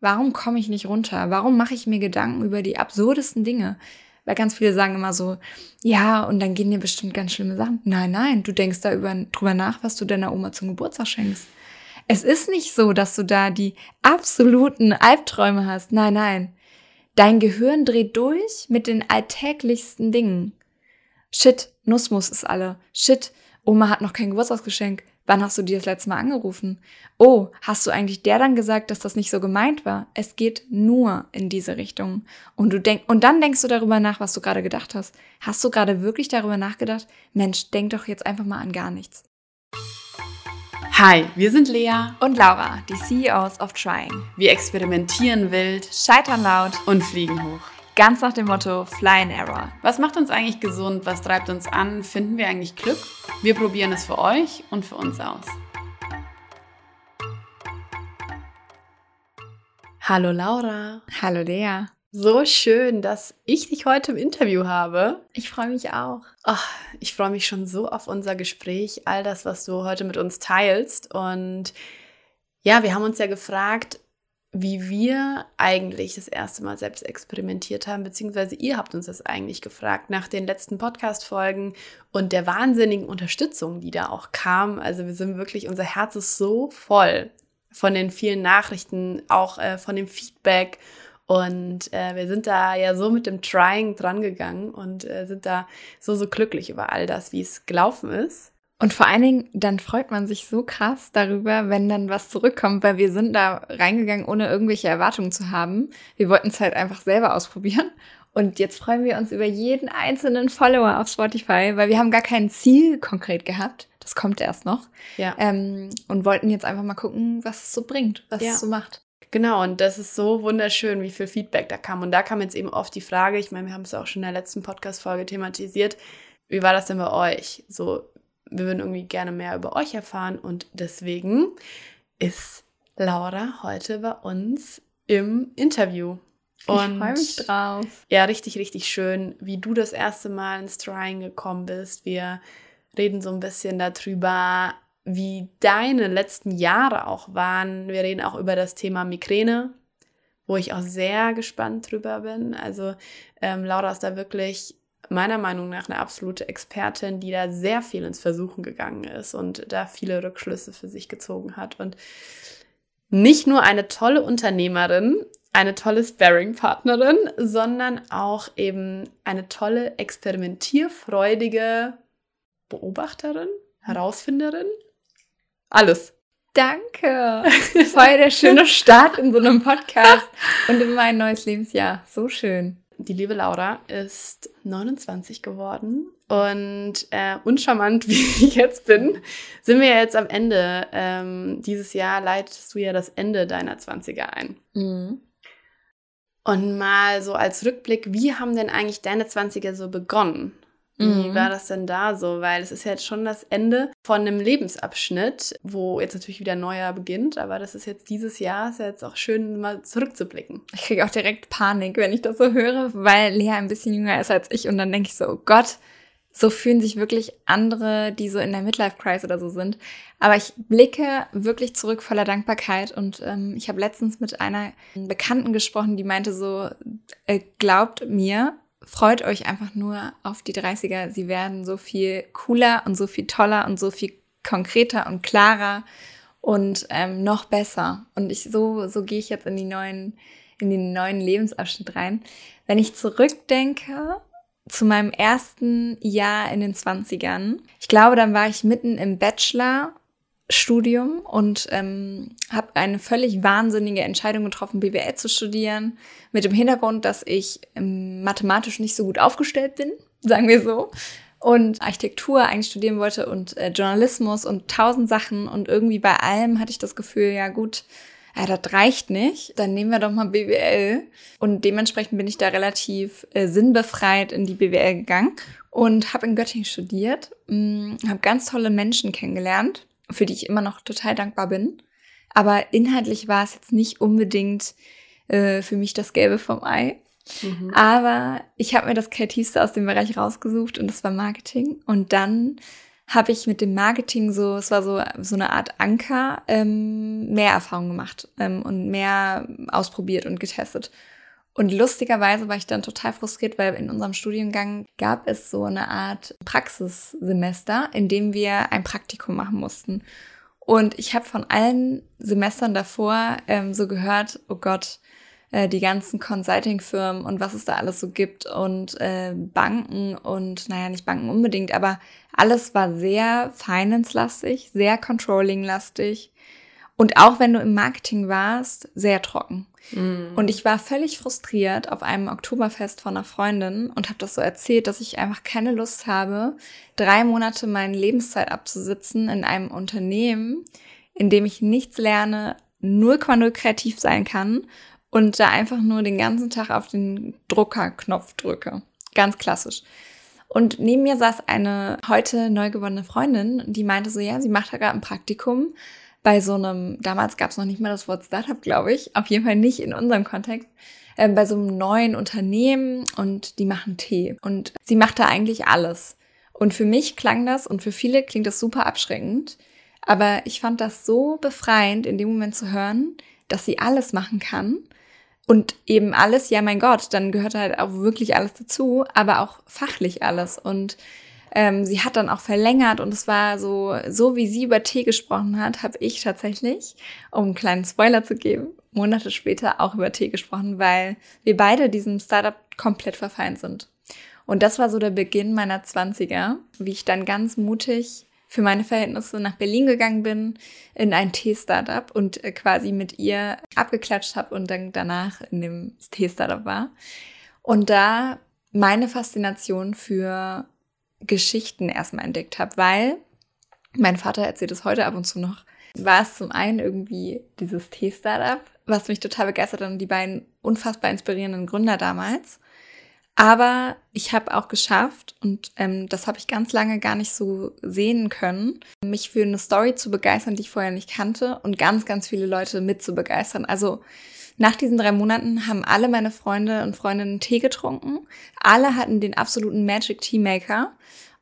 Warum komme ich nicht runter? Warum mache ich mir Gedanken über die absurdesten Dinge? Weil ganz viele sagen immer so, ja, und dann gehen dir bestimmt ganz schlimme Sachen. Nein, nein, du denkst da über, drüber nach, was du deiner Oma zum Geburtstag schenkst. Es ist nicht so, dass du da die absoluten Albträume hast. Nein, nein. Dein Gehirn dreht durch mit den alltäglichsten Dingen. Shit, Nussmus ist alle. Shit, Oma hat noch kein Geburtstagsgeschenk. Wann hast du die das letzte Mal angerufen? Oh, hast du eigentlich der dann gesagt, dass das nicht so gemeint war? Es geht nur in diese Richtung. Und du denk, und dann denkst du darüber nach, was du gerade gedacht hast. Hast du gerade wirklich darüber nachgedacht? Mensch, denk doch jetzt einfach mal an gar nichts. Hi, wir sind Lea und Laura, die CEOs of Trying. Wir experimentieren wild, scheitern laut und fliegen hoch. Ganz nach dem Motto Fly and Error. Was macht uns eigentlich gesund? Was treibt uns an? Finden wir eigentlich Glück? Wir probieren es für euch und für uns aus. Hallo Laura. Hallo Lea. So schön, dass ich dich heute im Interview habe. Ich freue mich auch. Ach, ich freue mich schon so auf unser Gespräch, all das, was du heute mit uns teilst. Und ja, wir haben uns ja gefragt, wie wir eigentlich das erste Mal selbst experimentiert haben, beziehungsweise ihr habt uns das eigentlich gefragt nach den letzten Podcast-Folgen und der wahnsinnigen Unterstützung, die da auch kam. Also wir sind wirklich, unser Herz ist so voll von den vielen Nachrichten, auch äh, von dem Feedback. Und äh, wir sind da ja so mit dem Trying drangegangen und äh, sind da so, so glücklich über all das, wie es gelaufen ist. Und vor allen Dingen, dann freut man sich so krass darüber, wenn dann was zurückkommt, weil wir sind da reingegangen, ohne irgendwelche Erwartungen zu haben. Wir wollten es halt einfach selber ausprobieren. Und jetzt freuen wir uns über jeden einzelnen Follower auf Spotify, weil wir haben gar kein Ziel konkret gehabt. Das kommt erst noch. Ja. Ähm, und wollten jetzt einfach mal gucken, was es so bringt, was ja. es so macht. Genau, und das ist so wunderschön, wie viel Feedback da kam. Und da kam jetzt eben oft die Frage, ich meine, wir haben es auch schon in der letzten Podcast-Folge thematisiert, wie war das denn bei euch? So, wir würden irgendwie gerne mehr über euch erfahren und deswegen ist Laura heute bei uns im Interview. Und ich freue mich drauf. Ja, richtig, richtig schön, wie du das erste Mal ins Trying gekommen bist. Wir reden so ein bisschen darüber, wie deine letzten Jahre auch waren. Wir reden auch über das Thema Migräne, wo ich auch sehr gespannt drüber bin. Also ähm, Laura ist da wirklich meiner Meinung nach eine absolute Expertin, die da sehr viel ins Versuchen gegangen ist und da viele Rückschlüsse für sich gezogen hat. Und nicht nur eine tolle Unternehmerin, eine tolle Sparring-Partnerin, sondern auch eben eine tolle experimentierfreudige Beobachterin, Herausfinderin. Alles. Danke. Voll der schöne Start in so einem Podcast und in mein neues Lebensjahr. So schön die liebe Laura ist 29 geworden und äh, uncharmant, wie ich jetzt bin, sind wir jetzt am Ende. Ähm, dieses Jahr leitest du ja das Ende deiner 20er ein. Mhm. Und mal so als Rückblick, wie haben denn eigentlich deine 20er so begonnen? Wie mhm. war das denn da so? Weil es ist ja jetzt schon das Ende von einem Lebensabschnitt, wo jetzt natürlich wieder neuer beginnt, aber das ist jetzt dieses Jahr, ist ja jetzt auch schön, mal zurückzublicken. Ich kriege auch direkt Panik, wenn ich das so höre, weil Lea ein bisschen jünger ist als ich und dann denke ich so, oh Gott, so fühlen sich wirklich andere, die so in der Midlife-Crisis oder so sind. Aber ich blicke wirklich zurück voller Dankbarkeit und ähm, ich habe letztens mit einer Bekannten gesprochen, die meinte so, äh, glaubt mir, freut euch einfach nur auf die 30er. Sie werden so viel cooler und so viel toller und so viel konkreter und klarer und ähm, noch besser. Und ich so, so gehe ich jetzt in die neuen, in den neuen Lebensabschnitt rein. Wenn ich zurückdenke zu meinem ersten Jahr in den 20ern, ich glaube, dann war ich mitten im Bachelor Studium und ähm, habe eine völlig wahnsinnige Entscheidung getroffen, BWL zu studieren, mit dem Hintergrund, dass ich ähm, mathematisch nicht so gut aufgestellt bin, sagen wir so, und Architektur eigentlich studieren wollte und äh, Journalismus und tausend Sachen und irgendwie bei allem hatte ich das Gefühl, ja gut, ja, das reicht nicht, dann nehmen wir doch mal BWL. Und dementsprechend bin ich da relativ äh, sinnbefreit in die BWL gegangen und habe in Göttingen studiert, mm, habe ganz tolle Menschen kennengelernt für die ich immer noch total dankbar bin. Aber inhaltlich war es jetzt nicht unbedingt äh, für mich das Gelbe vom Ei. Mhm. Aber ich habe mir das Kreativste aus dem Bereich rausgesucht und das war Marketing. Und dann habe ich mit dem Marketing so, es war so, so eine Art Anker, ähm, mehr Erfahrung gemacht ähm, und mehr ausprobiert und getestet. Und lustigerweise war ich dann total frustriert, weil in unserem Studiengang gab es so eine Art Praxissemester, in dem wir ein Praktikum machen mussten. Und ich habe von allen Semestern davor ähm, so gehört, oh Gott, äh, die ganzen Consulting-Firmen und was es da alles so gibt und äh, Banken und, naja, nicht Banken unbedingt, aber alles war sehr finance-lastig, sehr controlling-lastig. Und auch wenn du im Marketing warst, sehr trocken. Mm. Und ich war völlig frustriert auf einem Oktoberfest von einer Freundin und habe das so erzählt, dass ich einfach keine Lust habe, drei Monate meine Lebenszeit abzusitzen in einem Unternehmen, in dem ich nichts lerne, null null kreativ sein kann und da einfach nur den ganzen Tag auf den Druckerknopf drücke. Ganz klassisch. Und neben mir saß eine heute neu gewonnene Freundin, die meinte so, ja, sie macht da gerade ein Praktikum bei so einem, damals gab es noch nicht mal das Wort Startup, glaube ich, auf jeden Fall nicht in unserem Kontext, äh, bei so einem neuen Unternehmen und die machen Tee. Und sie macht da eigentlich alles. Und für mich klang das und für viele klingt das super abschreckend. Aber ich fand das so befreiend, in dem Moment zu hören, dass sie alles machen kann. Und eben alles, ja mein Gott, dann gehört halt auch wirklich alles dazu, aber auch fachlich alles. Und ähm, sie hat dann auch verlängert und es war so, so wie sie über Tee gesprochen hat, habe ich tatsächlich, um einen kleinen Spoiler zu geben, Monate später auch über Tee gesprochen, weil wir beide diesem Startup komplett verfallen sind. Und das war so der Beginn meiner Zwanziger, wie ich dann ganz mutig für meine Verhältnisse nach Berlin gegangen bin in ein Tee-Startup und äh, quasi mit ihr abgeklatscht habe und dann danach in dem Tee-Startup war. Und da meine Faszination für Geschichten erstmal entdeckt habe, weil mein Vater erzählt es heute ab und zu noch. War es zum einen irgendwie dieses Tee-Startup, was mich total begeistert hat und die beiden unfassbar inspirierenden Gründer damals. Aber ich habe auch geschafft, und ähm, das habe ich ganz lange gar nicht so sehen können, mich für eine Story zu begeistern, die ich vorher nicht kannte und ganz, ganz viele Leute mit zu begeistern. Also nach diesen drei Monaten haben alle meine Freunde und Freundinnen Tee getrunken. Alle hatten den absoluten Magic Tea Maker.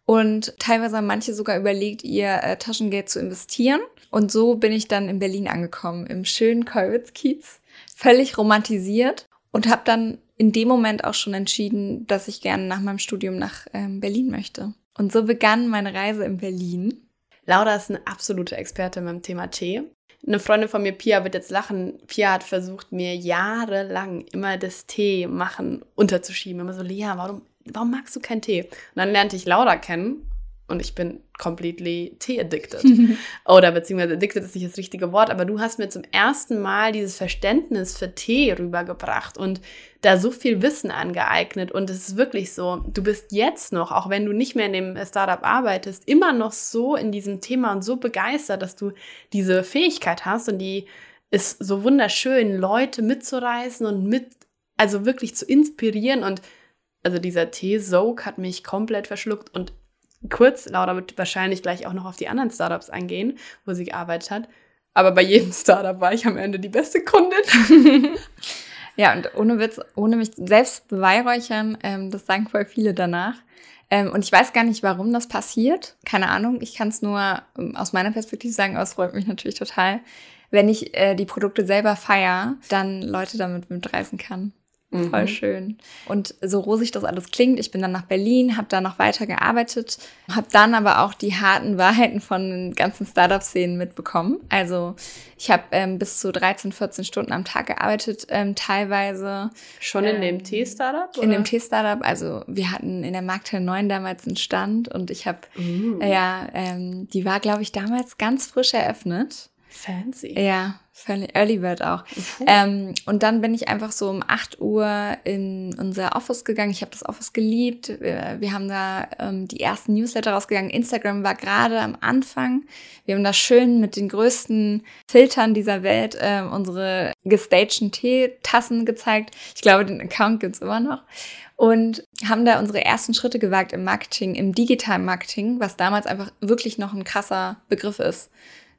Und teilweise haben manche sogar überlegt, ihr äh, Taschengeld zu investieren. Und so bin ich dann in Berlin angekommen, im schönen Kollwitz-Kiez, völlig romantisiert und habe dann in dem Moment auch schon entschieden, dass ich gerne nach meinem Studium nach ähm, Berlin möchte. Und so begann meine Reise in Berlin. Laura ist eine absolute Expertin beim Thema Tee. Eine Freundin von mir, Pia, wird jetzt lachen. Pia hat versucht, mir jahrelang immer das Tee machen unterzuschieben. Immer so, Lea, warum, warum magst du keinen Tee? Und dann lernte ich Laura kennen und ich bin completely tea-addicted. Oder beziehungsweise addicted ist nicht das richtige Wort, aber du hast mir zum ersten Mal dieses Verständnis für Tee rübergebracht und da so viel Wissen angeeignet. Und es ist wirklich so, du bist jetzt noch, auch wenn du nicht mehr in dem Startup arbeitest, immer noch so in diesem Thema und so begeistert, dass du diese Fähigkeit hast und die ist so wunderschön, Leute mitzureißen und mit, also wirklich zu inspirieren und also dieser Tee-Soak hat mich komplett verschluckt und kurz, Laura wird wahrscheinlich gleich auch noch auf die anderen Startups eingehen, wo sie gearbeitet hat. Aber bei jedem Startup war ich am Ende die beste Kundin. ja, und ohne Witz, ohne mich selbst beweihräuchern, ähm, das sagen voll viele danach. Ähm, und ich weiß gar nicht, warum das passiert. Keine Ahnung. Ich kann es nur ähm, aus meiner Perspektive sagen, aber es freut mich natürlich total, wenn ich äh, die Produkte selber feier, dann Leute damit mitreißen kann. Mhm. Voll schön. Und so rosig das alles klingt, ich bin dann nach Berlin, habe da noch weiter gearbeitet, habe dann aber auch die harten Wahrheiten von den ganzen Startup-Szenen mitbekommen. Also ich habe ähm, bis zu 13, 14 Stunden am Tag gearbeitet, ähm, teilweise. Schon in ähm, dem T-Startup? In dem T-Startup. Also wir hatten in der Markthalle 9 damals einen Stand und ich habe, mhm. ja, ähm, die war, glaube ich, damals ganz frisch eröffnet. Fancy. Ja, völlig Early Bird auch. Okay. Ähm, und dann bin ich einfach so um 8 Uhr in unser Office gegangen. Ich habe das Office geliebt. Wir, wir haben da ähm, die ersten Newsletter rausgegangen. Instagram war gerade am Anfang. Wir haben da schön mit den größten Filtern dieser Welt äh, unsere gestagten Teetassen gezeigt. Ich glaube, den Account gibt's immer noch. Und haben da unsere ersten Schritte gewagt im Marketing, im digitalen Marketing, was damals einfach wirklich noch ein krasser Begriff ist.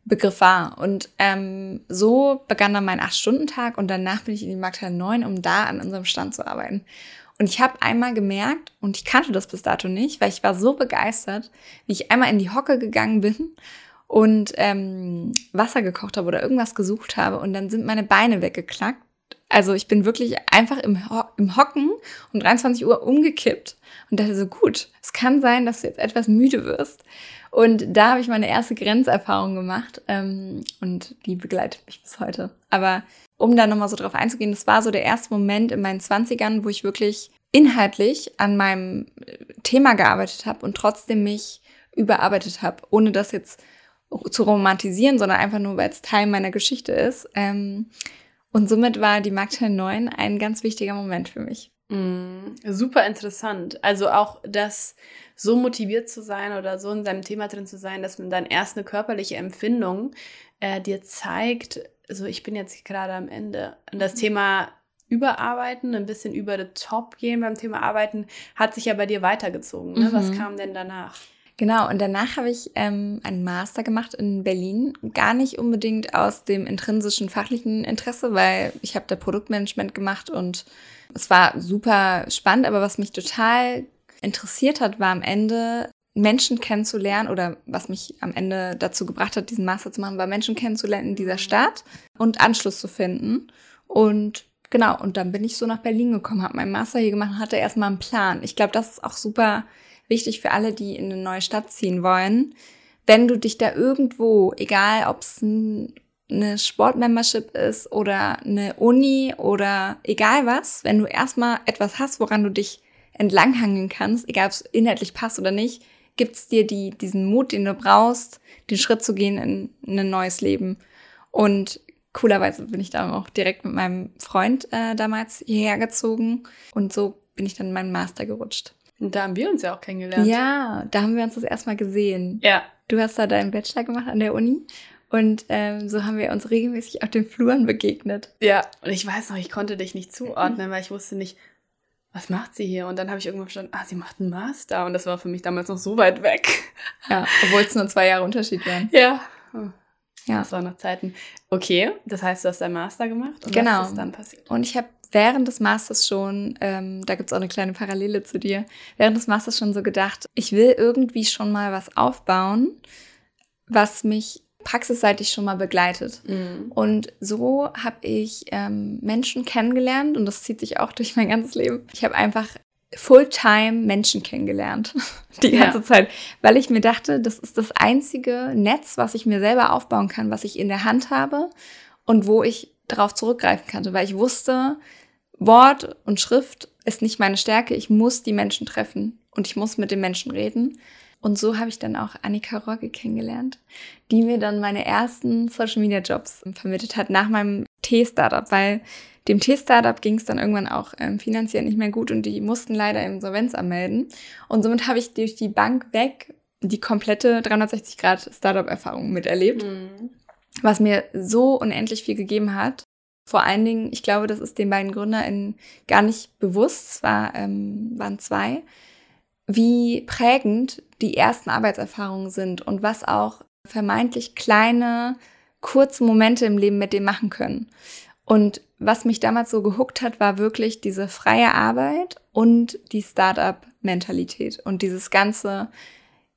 Begriff war. Und ähm, so begann dann mein Acht-Stunden-Tag und danach bin ich in die Markthalle 9, um da an unserem Stand zu arbeiten. Und ich habe einmal gemerkt, und ich kannte das bis dato nicht, weil ich war so begeistert, wie ich einmal in die Hocke gegangen bin und ähm, Wasser gekocht habe oder irgendwas gesucht habe und dann sind meine Beine weggeklackt. Also ich bin wirklich einfach im, Ho im Hocken um 23 Uhr umgekippt und dachte so, gut, es kann sein, dass du jetzt etwas müde wirst. Und da habe ich meine erste Grenzerfahrung gemacht ähm, und die begleitet mich bis heute. Aber um da nochmal so drauf einzugehen, das war so der erste Moment in meinen 20ern, wo ich wirklich inhaltlich an meinem äh, Thema gearbeitet habe und trotzdem mich überarbeitet habe, ohne das jetzt zu romantisieren, sondern einfach nur, weil es Teil meiner Geschichte ist. Ähm, und somit war die Magdalene 9 ein ganz wichtiger Moment für mich. Mm, super interessant. Also auch das so motiviert zu sein oder so in seinem Thema drin zu sein, dass man dann erst eine körperliche Empfindung äh, dir zeigt, also ich bin jetzt gerade am Ende. Und das mhm. Thema Überarbeiten, ein bisschen über the top gehen beim Thema Arbeiten, hat sich ja bei dir weitergezogen. Ne? Mhm. Was kam denn danach? Genau, und danach habe ich ähm, einen Master gemacht in Berlin. Gar nicht unbedingt aus dem intrinsischen fachlichen Interesse, weil ich habe da Produktmanagement gemacht und es war super spannend, aber was mich total interessiert hat, war am Ende Menschen kennenzulernen oder was mich am Ende dazu gebracht hat, diesen Master zu machen, war Menschen kennenzulernen in dieser Stadt und Anschluss zu finden. Und genau, und dann bin ich so nach Berlin gekommen, habe meinen Master hier gemacht und hatte erstmal einen Plan. Ich glaube, das ist auch super wichtig für alle, die in eine neue Stadt ziehen wollen. Wenn du dich da irgendwo, egal ob es ein, eine Sportmembership ist oder eine Uni oder egal was, wenn du erstmal etwas hast, woran du dich entlanghangeln kannst, egal ob es inhaltlich passt oder nicht, gibt es dir die, diesen Mut, den du brauchst, den Schritt zu gehen in, in ein neues Leben. Und coolerweise bin ich da auch direkt mit meinem Freund äh, damals hierher gezogen und so bin ich dann in meinen Master gerutscht. Und da haben wir uns ja auch kennengelernt. Ja, da haben wir uns das erstmal gesehen. Ja. Du hast da deinen Bachelor gemacht an der Uni. Und ähm, so haben wir uns regelmäßig auf den Fluren begegnet. Ja, und ich weiß noch, ich konnte dich nicht zuordnen, weil ich wusste nicht, was macht sie hier? Und dann habe ich irgendwann verstanden, ah, sie macht einen Master. Und das war für mich damals noch so weit weg. Ja, obwohl es nur zwei Jahre Unterschied waren. Ja. Ja. Das waren noch Zeiten. Okay, das heißt, du hast deinen Master gemacht und genau. was ist dann passiert? Und ich habe während des Masters schon, ähm, da gibt es auch eine kleine Parallele zu dir, während des Masters schon so gedacht, ich will irgendwie schon mal was aufbauen, was mich praxisseitig schon mal begleitet. Mhm. Und so habe ich ähm, Menschen kennengelernt und das zieht sich auch durch mein ganzes Leben. Ich habe einfach Fulltime Menschen kennengelernt die ganze ja. Zeit, weil ich mir dachte, das ist das einzige Netz, was ich mir selber aufbauen kann, was ich in der Hand habe und wo ich darauf zurückgreifen kann, weil ich wusste, Wort und Schrift ist nicht meine Stärke. Ich muss die Menschen treffen und ich muss mit den Menschen reden. Und so habe ich dann auch Annika Rogge kennengelernt, die mir dann meine ersten Social Media Jobs vermittelt hat nach meinem T-Startup, weil dem T-Startup ging es dann irgendwann auch ähm, finanziell nicht mehr gut und die mussten leider Insolvenz anmelden. Und somit habe ich durch die Bank weg die komplette 360 Grad Startup-Erfahrung miterlebt, mhm. was mir so unendlich viel gegeben hat. Vor allen Dingen, ich glaube, das ist den beiden GründerInnen gar nicht bewusst, es war, ähm, waren zwei, wie prägend die ersten Arbeitserfahrungen sind und was auch vermeintlich kleine, kurze Momente im Leben mit dem machen können. Und was mich damals so gehuckt hat, war wirklich diese freie Arbeit und die Startup-Mentalität und dieses ganze,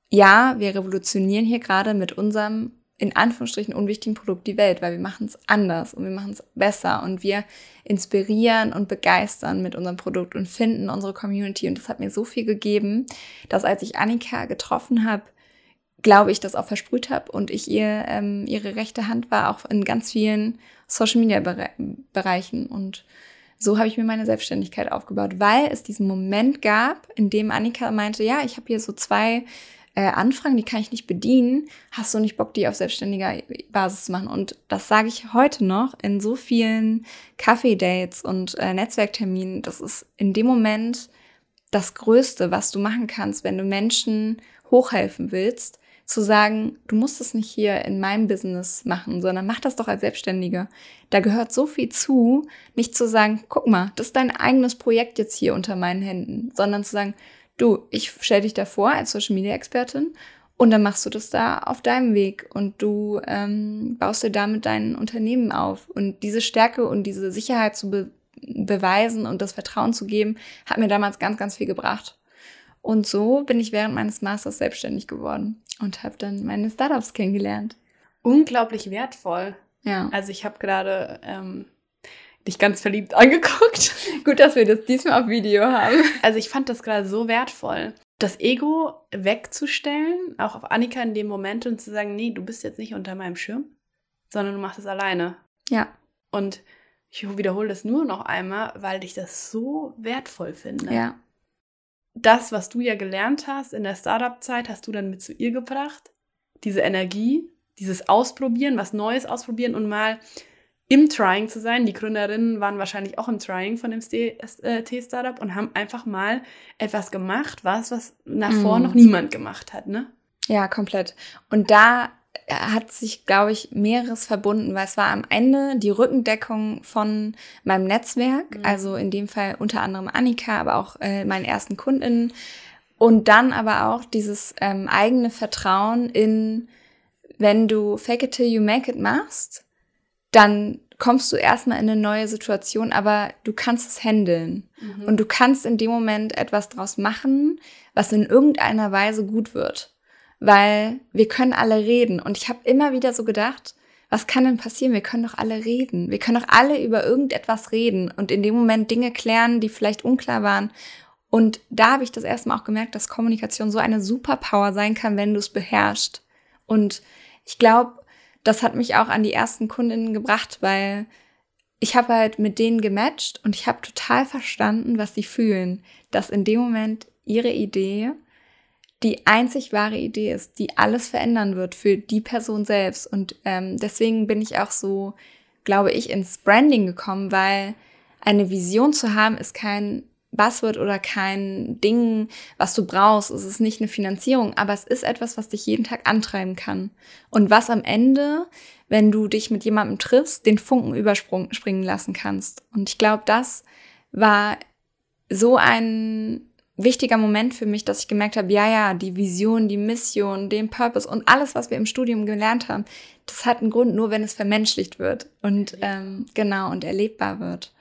ja, wir revolutionieren hier gerade mit unserem in Anführungsstrichen unwichtigen Produkt die Welt, weil wir machen es anders und wir machen es besser und wir inspirieren und begeistern mit unserem Produkt und finden unsere Community. Und das hat mir so viel gegeben, dass als ich Annika getroffen habe, glaube ich, das auch versprüht habe und ich ihr ähm, ihre rechte Hand war, auch in ganz vielen Social Media Bereichen. Und so habe ich mir meine Selbstständigkeit aufgebaut, weil es diesen Moment gab, in dem Annika meinte, ja, ich habe hier so zwei äh, Anfragen, die kann ich nicht bedienen. Hast du nicht Bock, die auf selbstständiger Basis zu machen? Und das sage ich heute noch in so vielen Kaffee-Dates und äh, Netzwerkterminen. Das ist in dem Moment das Größte, was du machen kannst, wenn du Menschen hochhelfen willst, zu sagen, du musst es nicht hier in meinem Business machen, sondern mach das doch als Selbstständige. Da gehört so viel zu, nicht zu sagen, guck mal, das ist dein eigenes Projekt jetzt hier unter meinen Händen, sondern zu sagen, du, ich stelle dich da vor als Social Media Expertin und dann machst du das da auf deinem Weg und du ähm, baust dir damit dein Unternehmen auf. Und diese Stärke und diese Sicherheit zu be beweisen und das Vertrauen zu geben, hat mir damals ganz, ganz viel gebracht. Und so bin ich während meines Masters selbstständig geworden und habe dann meine Startups kennengelernt. Unglaublich wertvoll. Ja. Also ich habe gerade ähm, dich ganz verliebt angeguckt. Gut, dass wir das diesmal auf Video haben. Also ich fand das gerade so wertvoll. Das Ego wegzustellen, auch auf Annika in dem Moment und zu sagen, nee, du bist jetzt nicht unter meinem Schirm, sondern du machst es alleine. Ja. Und ich wiederhole das nur noch einmal, weil ich das so wertvoll finde. Ja. Das, was du ja gelernt hast in der Startup-Zeit, hast du dann mit zu ihr gebracht. Diese Energie, dieses Ausprobieren, was Neues ausprobieren und mal im Trying zu sein. Die Gründerinnen waren wahrscheinlich auch im Trying von dem äh, T-Startup und haben einfach mal etwas gemacht, was, was davor mm. noch niemand gemacht hat, ne? Ja, komplett. Und da hat sich, glaube ich, mehreres verbunden, weil es war am Ende die Rückendeckung von meinem Netzwerk, mhm. also in dem Fall unter anderem Annika, aber auch äh, meinen ersten KundInnen und dann aber auch dieses ähm, eigene Vertrauen in, wenn du Fake it till you make it machst, dann kommst du erstmal in eine neue Situation, aber du kannst es handeln. Mhm. Und du kannst in dem Moment etwas draus machen, was in irgendeiner Weise gut wird weil wir können alle reden. Und ich habe immer wieder so gedacht, was kann denn passieren? Wir können doch alle reden. Wir können doch alle über irgendetwas reden und in dem Moment Dinge klären, die vielleicht unklar waren. Und da habe ich das erste Mal auch gemerkt, dass Kommunikation so eine Superpower sein kann, wenn du es beherrschst. Und ich glaube, das hat mich auch an die ersten Kundinnen gebracht, weil ich habe halt mit denen gematcht und ich habe total verstanden, was sie fühlen, dass in dem Moment ihre Idee die einzig wahre Idee ist, die alles verändern wird für die Person selbst. Und ähm, deswegen bin ich auch so, glaube ich, ins Branding gekommen, weil eine Vision zu haben ist kein Buzzword oder kein Ding, was du brauchst. Es ist nicht eine Finanzierung, aber es ist etwas, was dich jeden Tag antreiben kann. Und was am Ende, wenn du dich mit jemandem triffst, den Funken überspringen lassen kannst. Und ich glaube, das war so ein wichtiger Moment für mich, dass ich gemerkt habe, ja, ja, die Vision, die Mission, den Purpose und alles, was wir im Studium gelernt haben, das hat einen Grund, nur wenn es vermenschlicht wird und ähm, genau und erlebbar wird.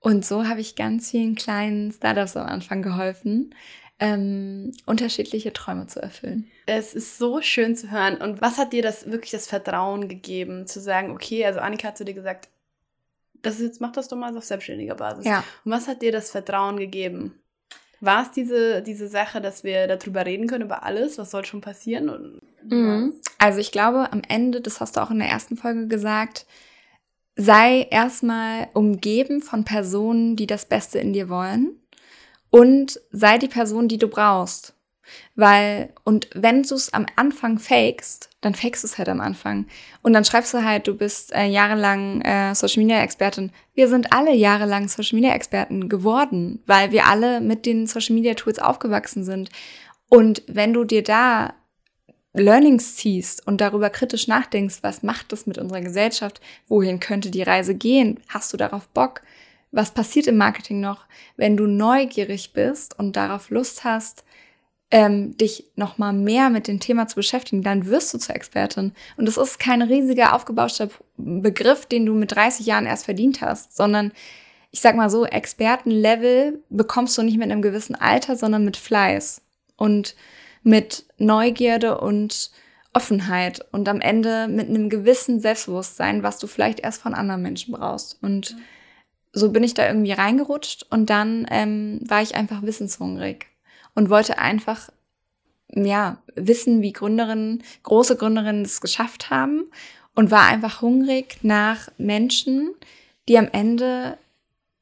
Und so habe ich ganz vielen kleinen Startups am Anfang geholfen, ähm, unterschiedliche Träume zu erfüllen. Es ist so schön zu hören. Und was hat dir das wirklich das Vertrauen gegeben, zu sagen, okay, also Annika hat zu dir gesagt, das ist jetzt mach das doch mal auf selbstständiger Basis. Ja. Und was hat dir das Vertrauen gegeben? War es diese, diese Sache, dass wir darüber reden können, über alles, was soll schon passieren? Mhm. Also ich glaube, am Ende, das hast du auch in der ersten Folge gesagt, sei erstmal umgeben von Personen, die das Beste in dir wollen und sei die Person, die du brauchst. Weil, und wenn du es am Anfang fakest, dann fakest du es halt am Anfang. Und dann schreibst du halt, du bist äh, jahrelang äh, Social Media Expertin. Wir sind alle jahrelang Social Media Experten geworden, weil wir alle mit den Social Media Tools aufgewachsen sind. Und wenn du dir da Learnings ziehst und darüber kritisch nachdenkst, was macht das mit unserer Gesellschaft? Wohin könnte die Reise gehen? Hast du darauf Bock? Was passiert im Marketing noch? Wenn du neugierig bist und darauf Lust hast, ähm, dich noch mal mehr mit dem Thema zu beschäftigen, dann wirst du zur Expertin. Und das ist kein riesiger aufgebauschter Begriff, den du mit 30 Jahren erst verdient hast, sondern ich sag mal so, Expertenlevel bekommst du nicht mit einem gewissen Alter, sondern mit Fleiß und mit Neugierde und Offenheit und am Ende mit einem gewissen Selbstbewusstsein, was du vielleicht erst von anderen Menschen brauchst. Und so bin ich da irgendwie reingerutscht und dann ähm, war ich einfach wissenshungrig und wollte einfach ja, wissen, wie Gründerinnen, große Gründerinnen es geschafft haben und war einfach hungrig nach Menschen, die am Ende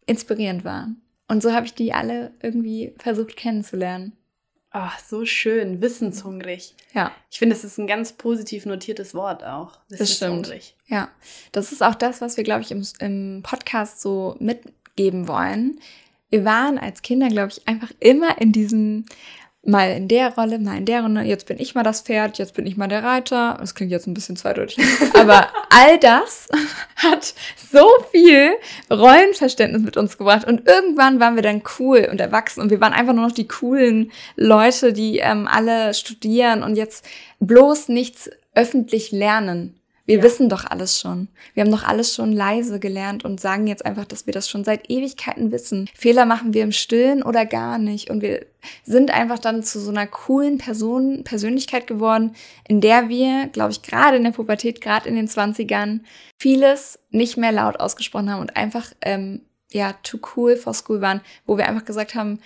inspirierend waren. Und so habe ich die alle irgendwie versucht kennenzulernen. Ach, so schön, wissenshungrig. Ja. Ich finde, das ist ein ganz positiv notiertes Wort auch. Das stimmt. Ja, das ist auch das, was wir, glaube ich, im, im Podcast so mitgeben wollen wir waren als Kinder, glaube ich, einfach immer in diesem, mal in der Rolle, mal in der Rolle, jetzt bin ich mal das Pferd, jetzt bin ich mal der Reiter. Das klingt jetzt ein bisschen zweideutig. Aber all das hat so viel Rollenverständnis mit uns gebracht. Und irgendwann waren wir dann cool und erwachsen und wir waren einfach nur noch die coolen Leute, die ähm, alle studieren und jetzt bloß nichts öffentlich lernen Wir ja. wissen doch alles schon. Wir haben doch alles schon leise gelernt und sagen jetzt einfach, dass wir das schon seit Ewigkeiten wissen. Fehler machen wir im Stillen oder gar nicht. Und wir sind einfach dann zu so einer coolen Person, Persönlichkeit geworden, in der wir, glaube ich, gerade in der Pubertät, gerade in den 20ern, vieles nicht mehr laut ausgesprochen haben und einfach, ähm, ja, too cool for school waren, wo wir einfach gesagt haben,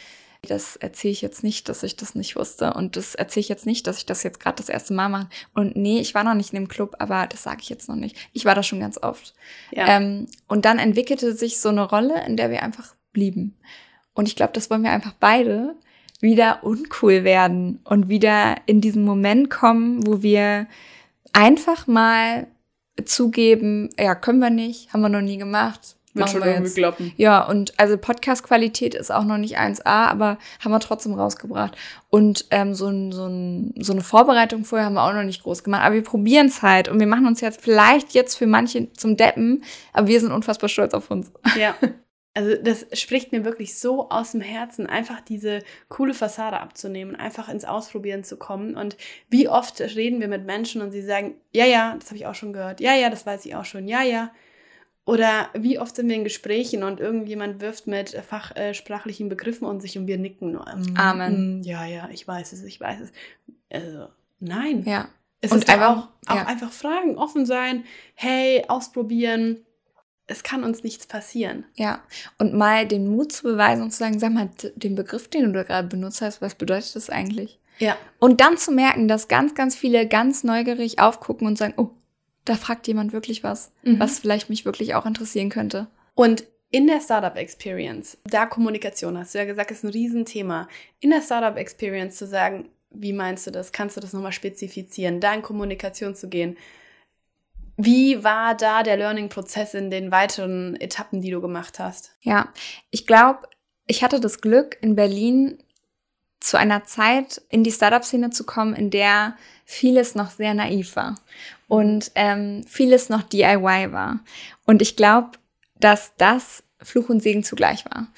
das erzähle ich jetzt nicht, dass ich das nicht wusste. Und das erzähle ich jetzt nicht, dass ich das jetzt gerade das erste Mal mache. Und nee, ich war noch nicht in dem Club, aber das sage ich jetzt noch nicht. Ich war da schon ganz oft. Ja. Ähm, und dann entwickelte sich so eine Rolle, in der wir einfach blieben. Und ich glaube, das wollen wir einfach beide wieder uncool werden und wieder in diesen Moment kommen, wo wir einfach mal zugeben, ja, können wir nicht, haben wir noch nie gemacht, wird schon irgendwie klappen. Ja, und also Podcast-Qualität ist auch noch nicht 1A, aber haben wir trotzdem rausgebracht. Und ähm, so, ein, so, ein, so eine Vorbereitung vorher haben wir auch noch nicht groß gemacht. Aber wir probieren es halt und wir machen uns jetzt vielleicht jetzt für manche zum Deppen, aber wir sind unfassbar stolz auf uns. Ja. Also das spricht mir wirklich so aus dem Herzen, einfach diese coole Fassade abzunehmen, einfach ins Ausprobieren zu kommen. Und wie oft reden wir mit Menschen und sie sagen, ja, ja, das habe ich auch schon gehört, ja, ja, das weiß ich auch schon, ja, ja. Oder wie oft sind wir in Gesprächen und irgendjemand wirft mit fachsprachlichen Begriffen um sich und wir nicken. Ähm, Amen. Mm, ja, ja, ich weiß es, ich weiß es. Also, nein. Ja. Es und ist einfach, auch, ja. einfach fragen, offen sein, hey, ausprobieren. Es kann uns nichts passieren. Ja, und mal den Mut zu beweisen und zu sagen, sag mal, den Begriff, den du gerade benutzt hast, was bedeutet das eigentlich? Ja. Und dann zu merken, dass ganz, ganz viele ganz neugierig aufgucken und sagen, oh, da fragt jemand wirklich was, mhm. was vielleicht mich wirklich auch interessieren könnte. Und in der Startup Experience, da Kommunikation, hast du ja gesagt, ist ein Riesenthema. In der Startup Experience zu sagen, wie meinst du das? Kannst du das nochmal spezifizieren? Da in Kommunikation zu gehen. Wie war da der Learning-Prozess in den weiteren Etappen, die du gemacht hast? Ja, ich glaube, ich hatte das Glück, in Berlin zu einer Zeit in die Startup-Szene zu kommen, in der vieles noch sehr naiv war und ähm, vieles noch DIY war. Und ich glaube, dass das Fluch und Segen zugleich war,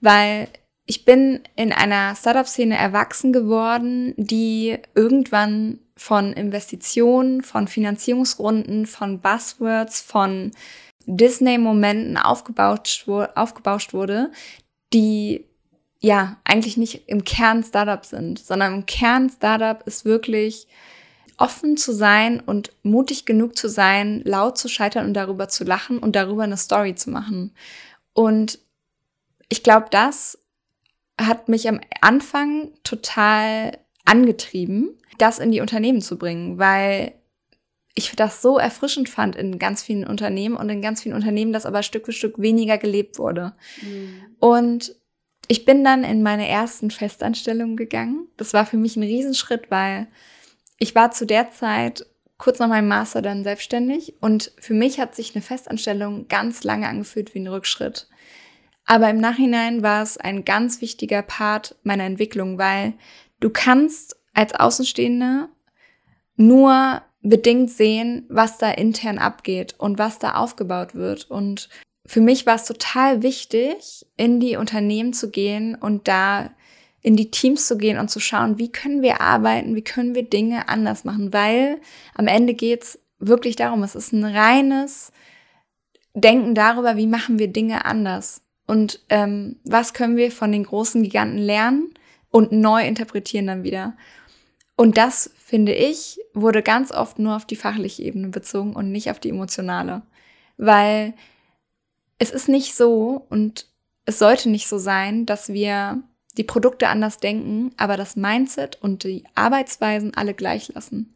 weil ich bin in einer Startup-Szene erwachsen geworden, die irgendwann von Investitionen, von Finanzierungsrunden, von Buzzwords, von Disney-Momenten aufgebaut, aufgebauscht wurde, die ja eigentlich nicht im Kern Startup sind, sondern im Kern Startup ist wirklich offen zu sein und mutig genug zu sein, laut zu scheitern und darüber zu lachen und darüber eine Story zu machen. Und ich glaube, das hat mich am Anfang total angetrieben, das in die Unternehmen zu bringen, weil ich das so erfrischend fand in ganz vielen Unternehmen und in ganz vielen Unternehmen, dass aber Stück für Stück weniger gelebt wurde. Mhm. Und ich bin dann in meine ersten Festanstellungen gegangen. Das war für mich ein Riesenschritt, weil ich war zu der Zeit kurz nach meinem Master dann selbstständig und für mich hat sich eine Festanstellung ganz lange angefühlt wie ein Rückschritt. Aber im Nachhinein war es ein ganz wichtiger Part meiner Entwicklung, weil du kannst als Außenstehende nur bedingt sehen, was da intern abgeht und was da aufgebaut wird. Und für mich war es total wichtig, in die Unternehmen zu gehen und da in die Teams zu gehen und zu schauen, wie können wir arbeiten, wie können wir Dinge anders machen, weil am Ende geht es wirklich darum, es ist ein reines Denken darüber, wie machen wir Dinge anders und ähm, was können wir von den großen Giganten lernen und neu interpretieren dann wieder. Und das, finde ich, wurde ganz oft nur auf die fachliche Ebene bezogen und nicht auf die emotionale. Weil es ist nicht so und es sollte nicht so sein, dass wir die Produkte anders denken, aber das Mindset und die Arbeitsweisen alle gleich lassen.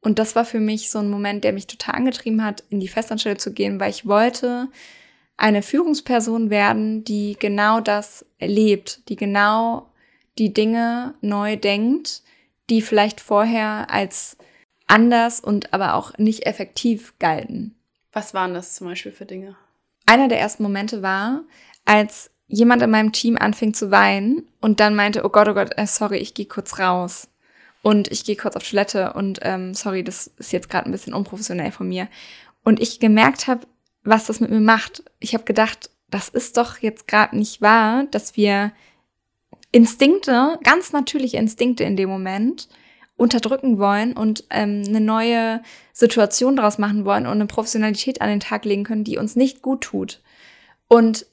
Und das war für mich so ein Moment, der mich total angetrieben hat, in die Festanstellung zu gehen, weil ich wollte eine Führungsperson werden, die genau das erlebt, die genau die Dinge neu denkt, die vielleicht vorher als anders und aber auch nicht effektiv galten. Was waren das zum Beispiel für Dinge? Einer der ersten Momente war, als jemand in meinem Team anfing zu weinen und dann meinte, oh Gott, oh Gott, äh, sorry, ich gehe kurz raus. Und ich gehe kurz auf Toilette und ähm, sorry, das ist jetzt gerade ein bisschen unprofessionell von mir. Und ich gemerkt habe, was das mit mir macht. Ich habe gedacht, das ist doch jetzt gerade nicht wahr, dass wir Instinkte, ganz natürliche Instinkte in dem Moment, unterdrücken wollen und ähm, eine neue Situation daraus machen wollen und eine Professionalität an den Tag legen können, die uns nicht gut tut. Und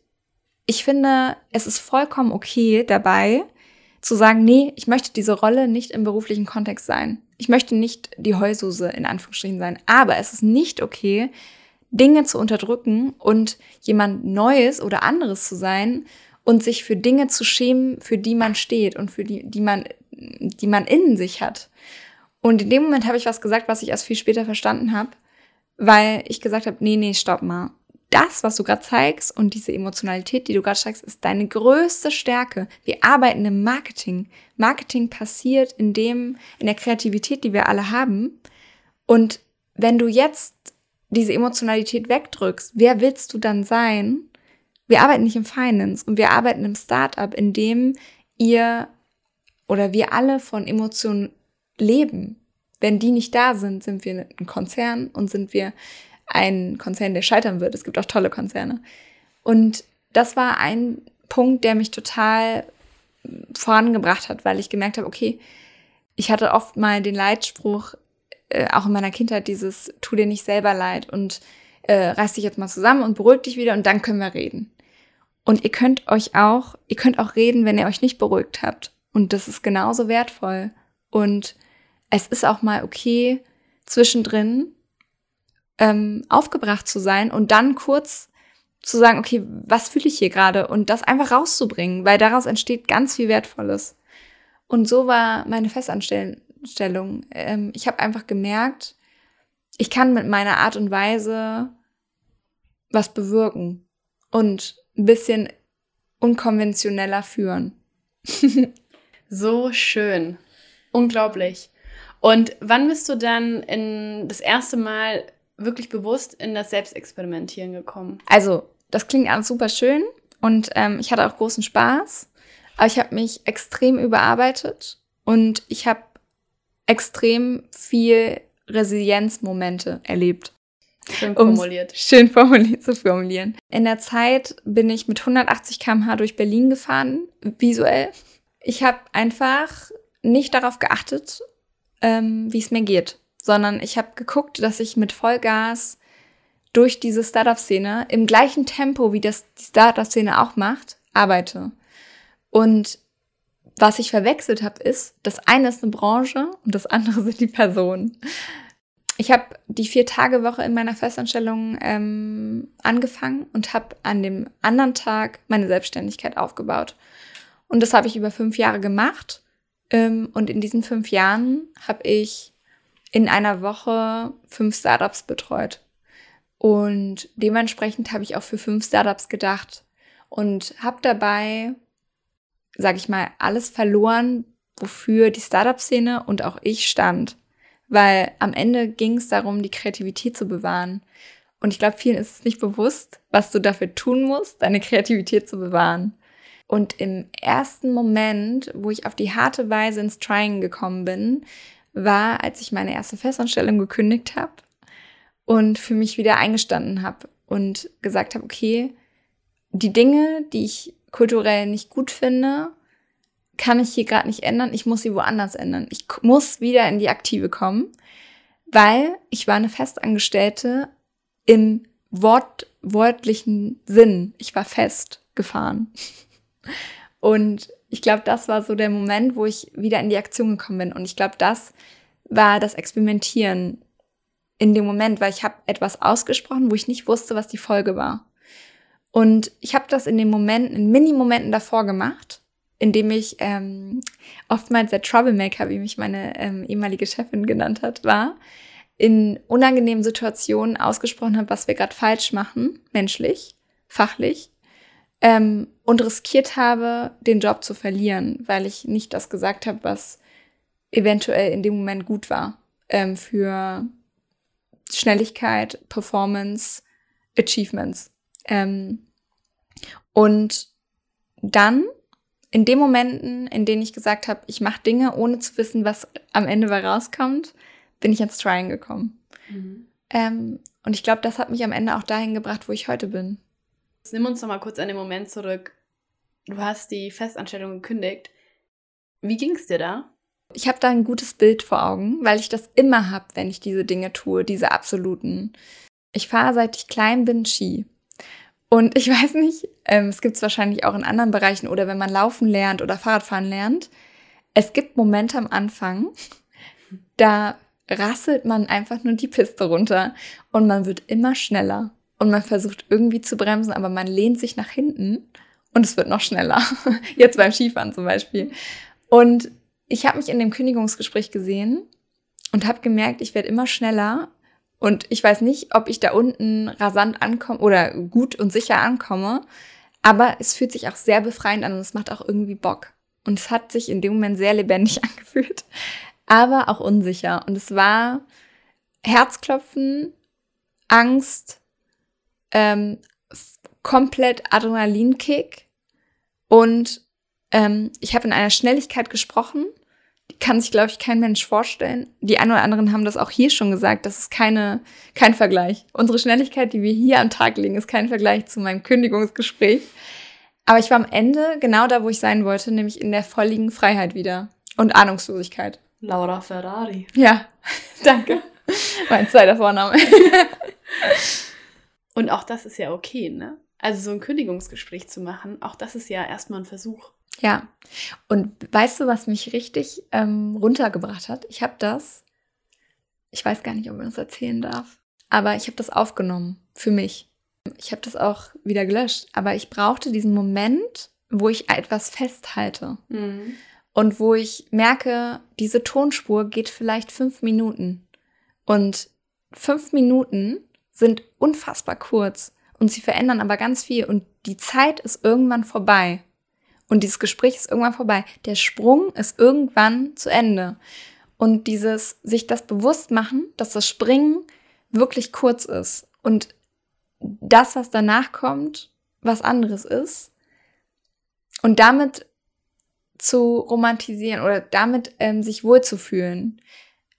ich finde, es ist vollkommen okay dabei, zu sagen, nee, ich möchte diese Rolle nicht im beruflichen Kontext sein. Ich möchte nicht die Heususe in Anführungsstrichen sein. Aber es ist nicht okay, Dinge zu unterdrücken und jemand Neues oder anderes zu sein und sich für Dinge zu schämen, für die man steht und für die, die man, die man in sich hat. Und in dem Moment habe ich was gesagt, was ich erst viel später verstanden habe, weil ich gesagt habe, nee, nee, stopp mal das, was du gerade zeigst und diese Emotionalität, die du gerade zeigst, ist deine größte Stärke. Wir arbeiten im Marketing. Marketing passiert in dem, in der Kreativität, die wir alle haben. Und wenn du jetzt diese Emotionalität wegdrückst, wer willst du dann sein? Wir arbeiten nicht im Finance und wir arbeiten im Startup, in dem ihr oder wir alle von Emotionen leben. Wenn die nicht da sind, sind wir ein Konzern und sind wir ein Konzern, der scheitern wird. Es gibt auch tolle Konzerne. Und das war ein Punkt, der mich total vorangebracht hat, weil ich gemerkt habe, okay, ich hatte oft mal den Leitspruch, äh, auch in meiner Kindheit, dieses tu dir nicht selber leid und äh, reiß dich jetzt mal zusammen und beruhig dich wieder und dann können wir reden. Und ihr könnt euch auch, ihr könnt auch reden, wenn ihr euch nicht beruhigt habt. Und das ist genauso wertvoll. Und es ist auch mal okay, zwischendrin ähm, aufgebracht zu sein und dann kurz zu sagen, okay, was fühle ich hier gerade und das einfach rauszubringen, weil daraus entsteht ganz viel Wertvolles. Und so war meine Festanstellung. Ähm, ich habe einfach gemerkt, ich kann mit meiner Art und Weise was bewirken und ein bisschen unkonventioneller führen. so schön. Unglaublich. Und wann bist du dann in das erste Mal wirklich bewusst in das Selbstexperimentieren gekommen? Also, das klingt alles super schön und ähm, ich hatte auch großen Spaß, aber ich habe mich extrem überarbeitet und ich habe extrem viel Resilienzmomente erlebt. Schön formuliert. Um schön formuliert zu formulieren. In der Zeit bin ich mit 180 km/h durch Berlin gefahren, visuell. Ich habe einfach nicht darauf geachtet, ähm, wie es mir geht sondern ich habe geguckt, dass ich mit Vollgas durch diese Startup-Szene im gleichen Tempo, wie das die Startup-Szene auch macht, arbeite. Und was ich verwechselt habe, ist, das eine ist eine Branche und das andere sind die Personen. Ich habe die Vier-Tage-Woche in meiner Festanstellung ähm, angefangen und habe an dem anderen Tag meine Selbstständigkeit aufgebaut. Und das habe ich über fünf Jahre gemacht. Ähm, und in diesen fünf Jahren habe ich in einer Woche fünf Startups betreut. Und dementsprechend habe ich auch für fünf Startups gedacht und habe dabei, sage ich mal, alles verloren, wofür die Startup-Szene und auch ich stand. Weil am Ende ging es darum, die Kreativität zu bewahren. Und ich glaube, vielen ist es nicht bewusst, was du dafür tun musst, deine Kreativität zu bewahren. Und im ersten Moment, wo ich auf die harte Weise ins Trying gekommen bin, war, als ich meine erste Festanstellung gekündigt habe und für mich wieder eingestanden habe und gesagt habe, okay, die Dinge, die ich kulturell nicht gut finde, kann ich hier gerade nicht ändern. Ich muss sie woanders ändern. Ich muss wieder in die Aktive kommen, weil ich war eine Festangestellte im wortwörtlichen Sinn. Ich war festgefahren. Und ich glaube, das war so der Moment, wo ich wieder in die Aktion gekommen bin. Und ich glaube, das war das Experimentieren in dem Moment, weil ich habe etwas ausgesprochen, wo ich nicht wusste, was die Folge war. Und ich habe das in den Momenten, in Mini-Momenten davor gemacht, indem ich ähm, oftmals der Troublemaker, wie mich meine ähm, ehemalige Chefin genannt hat, war, in unangenehmen Situationen ausgesprochen habe, was wir gerade falsch machen, menschlich, fachlich, ähm, und riskiert habe, den Job zu verlieren, weil ich nicht das gesagt habe, was eventuell in dem Moment gut war ähm, für Schnelligkeit, Performance, Achievements. Ähm, und dann in den Momenten, in denen ich gesagt habe, ich mache Dinge, ohne zu wissen, was am Ende bei rauskommt, bin ich ins Trying gekommen. Mhm. Ähm, und ich glaube, das hat mich am Ende auch dahin gebracht, wo ich heute bin. Nimm uns noch mal kurz an den Moment zurück. Du hast die Festanstellung gekündigt. Wie ging es dir da? Ich habe da ein gutes Bild vor Augen, weil ich das immer habe, wenn ich diese Dinge tue, diese absoluten. Ich fahre seit ich klein bin Ski. Und ich weiß nicht, ähm, es gibt es wahrscheinlich auch in anderen Bereichen oder wenn man laufen lernt oder Fahrradfahren lernt. Es gibt Momente am Anfang, da rasselt man einfach nur die Piste runter und man wird immer schneller und man versucht irgendwie zu bremsen, aber man lehnt sich nach hinten und es wird noch schneller. Jetzt beim Skifahren zum Beispiel. Und ich habe mich in dem Kündigungsgespräch gesehen und habe gemerkt, ich werde immer schneller und ich weiß nicht, ob ich da unten rasant ankomme oder gut und sicher ankomme, aber es fühlt sich auch sehr befreiend an und es macht auch irgendwie Bock. Und es hat sich in dem Moment sehr lebendig angefühlt, aber auch unsicher. Und es war Herzklopfen, Angst, ähm, komplett Adrenalinkick und ähm, ich habe in einer Schnelligkeit gesprochen, kann sich, glaube ich, kein Mensch vorstellen. Die einen oder anderen haben das auch hier schon gesagt, das ist keine, kein Vergleich. Unsere Schnelligkeit, die wir hier am Tag legen, ist kein Vergleich zu meinem Kündigungsgespräch. Aber ich war am Ende genau da, wo ich sein wollte, nämlich in der volligen Freiheit wieder und Ahnungslosigkeit. Laura Ferrari. Ja, danke. mein zweiter Vorname. Und auch das ist ja okay, ne? Also so ein Kündigungsgespräch zu machen, auch das ist ja erstmal ein Versuch. Ja. Und weißt du, was mich richtig ähm, runtergebracht hat? Ich habe das, ich weiß gar nicht, ob man das erzählen darf, aber ich habe das aufgenommen für mich. Ich habe das auch wieder gelöscht, aber ich brauchte diesen Moment, wo ich etwas festhalte. Mhm. Und wo ich merke, diese Tonspur geht vielleicht fünf Minuten. Und fünf Minuten sind unfassbar kurz und sie verändern aber ganz viel und die Zeit ist irgendwann vorbei. Und dieses Gespräch ist irgendwann vorbei. Der Sprung ist irgendwann zu Ende. Und dieses sich das bewusst machen, dass das Springen wirklich kurz ist und das, was danach kommt, was anderes ist. Und damit zu romantisieren oder damit ähm, sich wohlzufühlen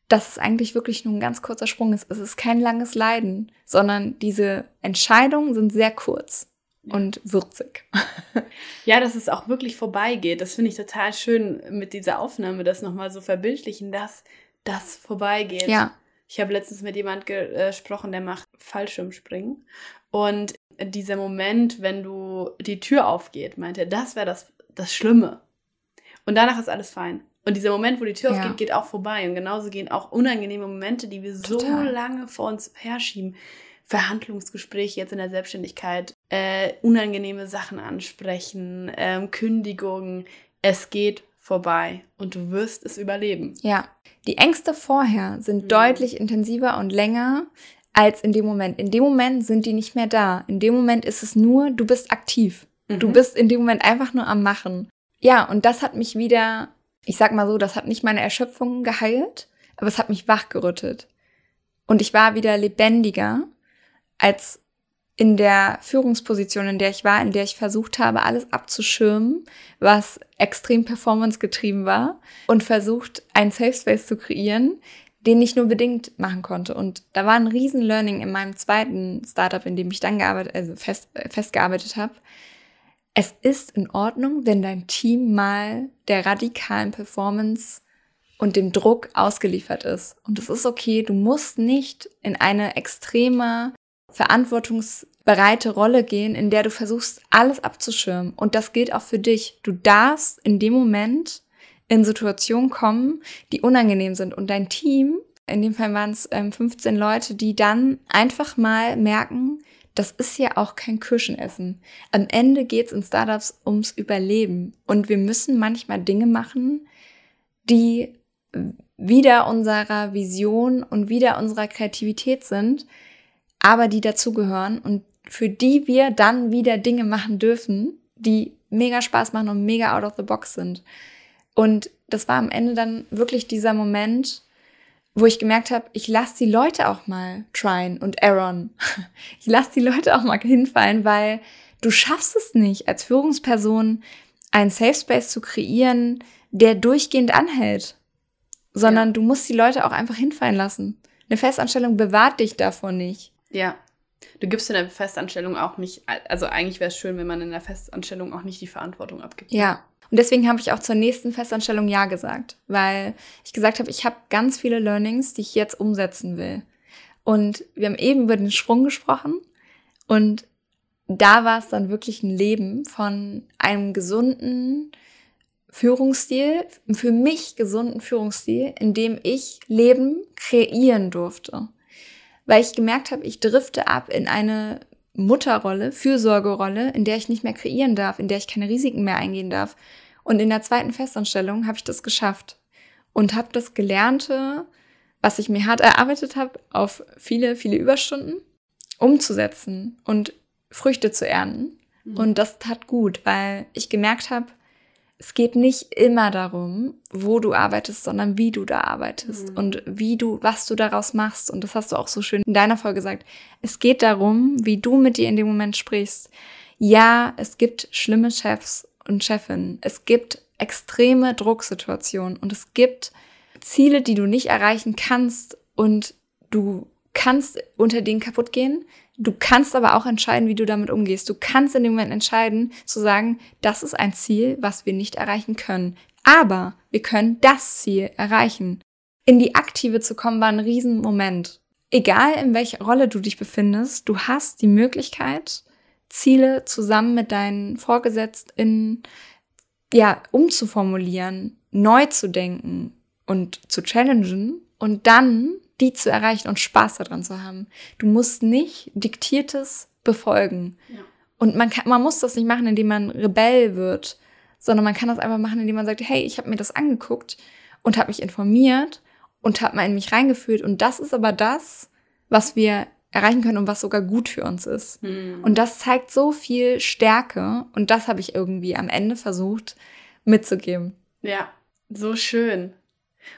dass es eigentlich wirklich nur ein ganz kurzer Sprung ist. Es ist kein langes Leiden, sondern diese Entscheidungen sind sehr kurz und würzig. Ja, dass es auch wirklich vorbeigeht. Das finde ich total schön mit dieser Aufnahme, das nochmal so verbildlichen, dass das vorbeigeht. Ja. Ich habe letztens mit jemand gesprochen, der macht Fallschirmspringen. Und dieser Moment, wenn du die Tür aufgeht, meinte er, das wäre das, das Schlimme. Und danach ist alles fein. Und dieser Moment, wo die Tür ja. aufgeht, geht auch vorbei. Und genauso gehen auch unangenehme Momente, die wir Total. so lange vor uns herschieben. Verhandlungsgespräche jetzt in der Selbstständigkeit, äh, unangenehme Sachen ansprechen, ähm, Kündigungen. Es geht vorbei und du wirst es überleben. Ja, die Ängste vorher sind mhm. deutlich intensiver und länger als in dem Moment. In dem Moment sind die nicht mehr da. In dem Moment ist es nur, du bist aktiv. Mhm. Du bist in dem Moment einfach nur am Machen. Ja, und das hat mich wieder ich sag mal so, das hat nicht meine Erschöpfung geheilt, aber es hat mich wachgerüttelt. Und ich war wieder lebendiger als in der Führungsposition, in der ich war, in der ich versucht habe, alles abzuschirmen, was extrem performancegetrieben war und versucht, einen Safe Space zu kreieren, den ich nur bedingt machen konnte. Und da war ein riesen Learning in meinem zweiten Startup, in dem ich dann gearbeitet, also fest, festgearbeitet habe, es ist in Ordnung, wenn dein Team mal der radikalen Performance und dem Druck ausgeliefert ist. Und es ist okay, du musst nicht in eine extreme, verantwortungsbereite Rolle gehen, in der du versuchst, alles abzuschirmen. Und das gilt auch für dich. Du darfst in dem Moment in Situationen kommen, die unangenehm sind. Und dein Team, in dem Fall waren es ähm, 15 Leute, die dann einfach mal merken, das ist ja auch kein Kirschenessen. Am Ende geht es in Startups ums Überleben. Und wir müssen manchmal Dinge machen, die wieder unserer Vision und wieder unserer Kreativität sind, aber die dazugehören und für die wir dann wieder Dinge machen dürfen, die mega Spaß machen und mega out of the box sind. Und das war am Ende dann wirklich dieser Moment, wo ich gemerkt habe, ich lasse die Leute auch mal tryen und erron. Ich lasse die Leute auch mal hinfallen, weil du schaffst es nicht, als Führungsperson einen Safe Space zu kreieren, der durchgehend anhält, sondern ja. du musst die Leute auch einfach hinfallen lassen. Eine Festanstellung bewahrt dich davon nicht. Ja. Du gibst in der Festanstellung auch nicht, also eigentlich wäre es schön, wenn man in der Festanstellung auch nicht die Verantwortung abgibt. Ja. Und deswegen habe ich auch zur nächsten Festanstellung Ja gesagt, weil ich gesagt habe, ich habe ganz viele Learnings, die ich jetzt umsetzen will. Und wir haben eben über den Sprung gesprochen und da war es dann wirklich ein Leben von einem gesunden Führungsstil, für mich gesunden Führungsstil, in dem ich Leben kreieren durfte. Weil ich gemerkt habe, ich drifte ab in eine Mutterrolle, Fürsorgerolle, in der ich nicht mehr kreieren darf, in der ich keine Risiken mehr eingehen darf. Und in der zweiten Festanstellung habe ich das geschafft und habe das Gelernte, was ich mir hart erarbeitet habe, auf viele, viele Überstunden umzusetzen und Früchte zu ernten. Mhm. Und das tat gut, weil ich gemerkt habe, es geht nicht immer darum, wo du arbeitest, sondern wie du da arbeitest mhm. und wie du, was du daraus machst. Und das hast du auch so schön in deiner Folge gesagt. Es geht darum, wie du mit dir in dem Moment sprichst. Ja, es gibt schlimme Chefs und Chefinnen. Es gibt extreme Drucksituationen und es gibt Ziele, die du nicht erreichen kannst und du kannst unter denen kaputt gehen. Du kannst aber auch entscheiden, wie du damit umgehst. Du kannst in dem Moment entscheiden, zu sagen, das ist ein Ziel, was wir nicht erreichen können. Aber wir können das Ziel erreichen. In die Aktive zu kommen war ein Riesenmoment. Egal in welcher Rolle du dich befindest, du hast die Möglichkeit, Ziele zusammen mit deinen Vorgesetzten ja, umzuformulieren, neu zu denken und zu challengen und dann die zu erreichen und Spaß daran zu haben. Du musst nicht diktiertes befolgen. Ja. Und man, kann, man muss das nicht machen, indem man Rebell wird, sondern man kann das einfach machen, indem man sagt, hey, ich habe mir das angeguckt und habe mich informiert und habe mal in mich reingefühlt. Und das ist aber das, was wir erreichen können und was sogar gut für uns ist. Hm. Und das zeigt so viel Stärke und das habe ich irgendwie am Ende versucht mitzugeben. Ja, so schön.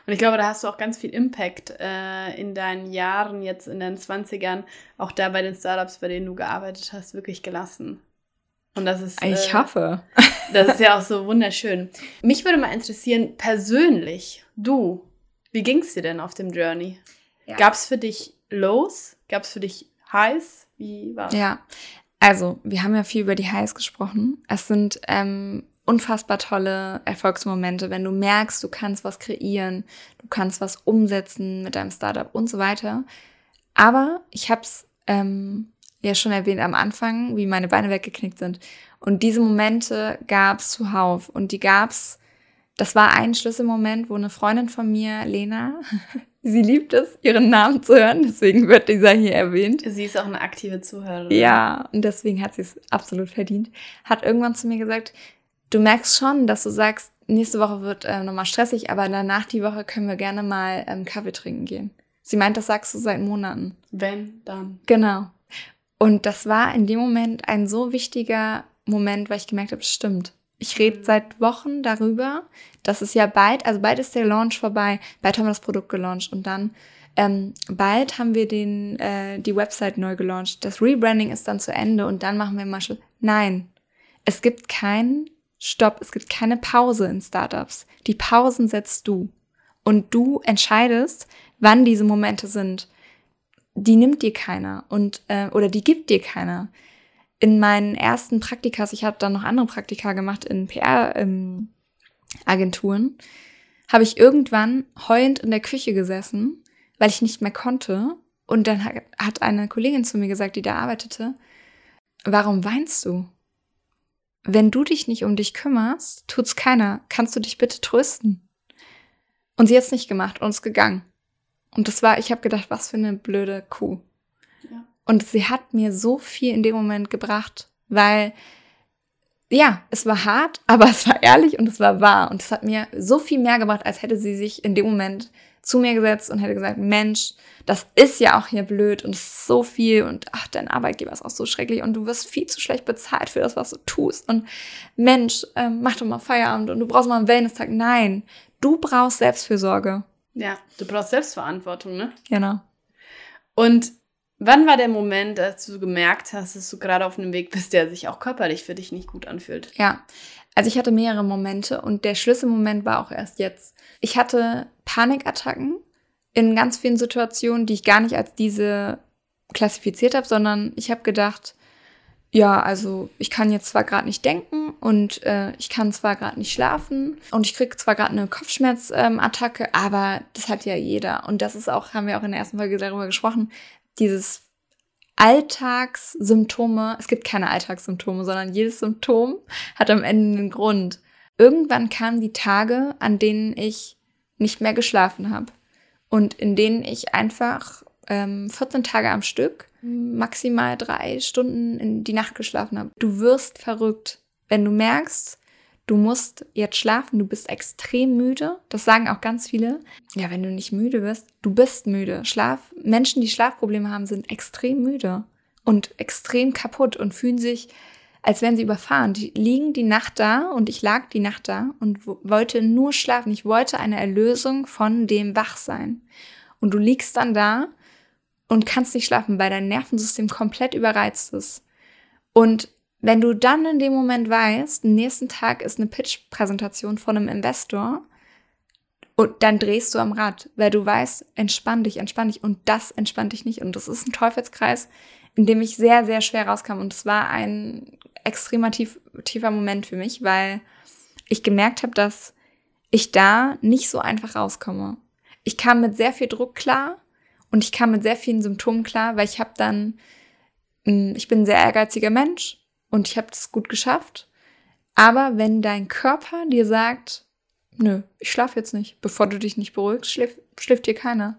Und ich glaube, da hast du auch ganz viel Impact äh, in deinen Jahren, jetzt in den 20ern, auch da bei den Startups, bei denen du gearbeitet hast, wirklich gelassen. Und das ist. Ich äh, hoffe. Das ist ja auch so wunderschön. Mich würde mal interessieren, persönlich, du, wie ging es dir denn auf dem Journey? Ja. Gab es für dich Lows? Gab es für dich Highs? Wie war? Ja, also wir haben ja viel über die Highs gesprochen. Es sind ähm, unfassbar tolle Erfolgsmomente, wenn du merkst, du kannst was kreieren, du kannst was umsetzen mit deinem Startup und so weiter. Aber ich habe es ähm, ja schon erwähnt am Anfang, wie meine Beine weggeknickt sind. Und diese Momente gab es zuhauf. Und die gab es, das war ein Schlüsselmoment, wo eine Freundin von mir, Lena, sie liebt es, ihren Namen zu hören, deswegen wird dieser hier erwähnt. Sie ist auch eine aktive Zuhörerin. Ja, und deswegen hat sie es absolut verdient. Hat irgendwann zu mir gesagt, du merkst schon, dass du sagst, nächste Woche wird äh, nochmal stressig, aber danach die Woche können wir gerne mal ähm, Kaffee trinken gehen. Sie meint, das sagst du seit Monaten. Wenn, dann. Genau. Und das war in dem Moment ein so wichtiger Moment, weil ich gemerkt habe, stimmt. Ich rede mhm. seit Wochen darüber, dass es ja bald, also bald ist der Launch vorbei, bald haben wir das Produkt gelauncht und dann ähm, bald haben wir den, äh, die Website neu gelauncht. Das Rebranding ist dann zu Ende und dann machen wir mal Schluss. Nein, es gibt keinen Stopp, es gibt keine Pause in Startups. Die Pausen setzt du. Und du entscheidest, wann diese Momente sind. Die nimmt dir keiner und äh, oder die gibt dir keiner. In meinen ersten Praktikas, ich habe dann noch andere Praktika gemacht in PR-Agenturen, ähm, habe ich irgendwann heulend in der Küche gesessen, weil ich nicht mehr konnte. Und dann hat eine Kollegin zu mir gesagt, die da arbeitete, warum weinst du? Wenn du dich nicht um dich kümmerst, tut's keiner. Kannst du dich bitte trösten? Und sie hat's nicht gemacht und ist gegangen. Und das war, ich habe gedacht, was für eine blöde Kuh. Ja. Und sie hat mir so viel in dem Moment gebracht, weil ja, es war hart, aber es war ehrlich und es war wahr. Und es hat mir so viel mehr gebracht, als hätte sie sich in dem Moment zu mir gesetzt und hätte gesagt, Mensch, das ist ja auch hier blöd und so viel und ach, dein Arbeitgeber ist auch so schrecklich und du wirst viel zu schlecht bezahlt für das, was du tust und Mensch, ähm, mach doch mal Feierabend und du brauchst mal einen Wellness-Tag. Nein, du brauchst Selbstfürsorge. Ja, du brauchst Selbstverantwortung, ne? Genau. Und wann war der Moment, als du gemerkt hast, dass du gerade auf einem Weg bist, der sich auch körperlich für dich nicht gut anfühlt? Ja, also ich hatte mehrere Momente und der Schlüsselmoment war auch erst jetzt. Ich hatte Panikattacken in ganz vielen Situationen, die ich gar nicht als diese klassifiziert habe, sondern ich habe gedacht, ja, also ich kann jetzt zwar gerade nicht denken und äh, ich kann zwar gerade nicht schlafen und ich kriege zwar gerade eine Kopfschmerzattacke, ähm, aber das hat ja jeder. Und das ist auch, haben wir auch in der ersten Folge darüber gesprochen, dieses Alltagssymptome, es gibt keine Alltagssymptome, sondern jedes Symptom hat am Ende einen Grund. Irgendwann kamen die Tage, an denen ich nicht mehr geschlafen habe und in denen ich einfach ähm, 14 Tage am Stück maximal drei Stunden in die Nacht geschlafen habe. Du wirst verrückt, wenn du merkst, du musst jetzt schlafen, du bist extrem müde. Das sagen auch ganz viele. Ja, wenn du nicht müde bist, du bist müde. Schlaf, Menschen, die Schlafprobleme haben, sind extrem müde und extrem kaputt und fühlen sich, als wären sie überfahren. Die liegen die Nacht da und ich lag die Nacht da und wollte nur schlafen. Ich wollte eine Erlösung von dem Wachsein. Und du liegst dann da und kannst nicht schlafen, weil dein Nervensystem komplett überreizt ist. Und wenn du dann in dem Moment weißt, nächsten Tag ist eine Pitch-Präsentation von einem Investor, und dann drehst du am Rad, weil du weißt, entspann dich, entspann dich und das entspannt dich nicht. Und das ist ein Teufelskreis, in dem ich sehr, sehr schwer rauskam. Und es war ein extremer tief, tiefer Moment für mich, weil ich gemerkt habe, dass ich da nicht so einfach rauskomme. Ich kam mit sehr viel Druck klar und ich kam mit sehr vielen Symptomen klar, weil ich habe dann, hm, ich bin ein sehr ehrgeiziger Mensch und ich habe das gut geschafft. Aber wenn dein Körper dir sagt, nö, ich schlafe jetzt nicht, bevor du dich nicht beruhigst, schläft, schläft dir keiner,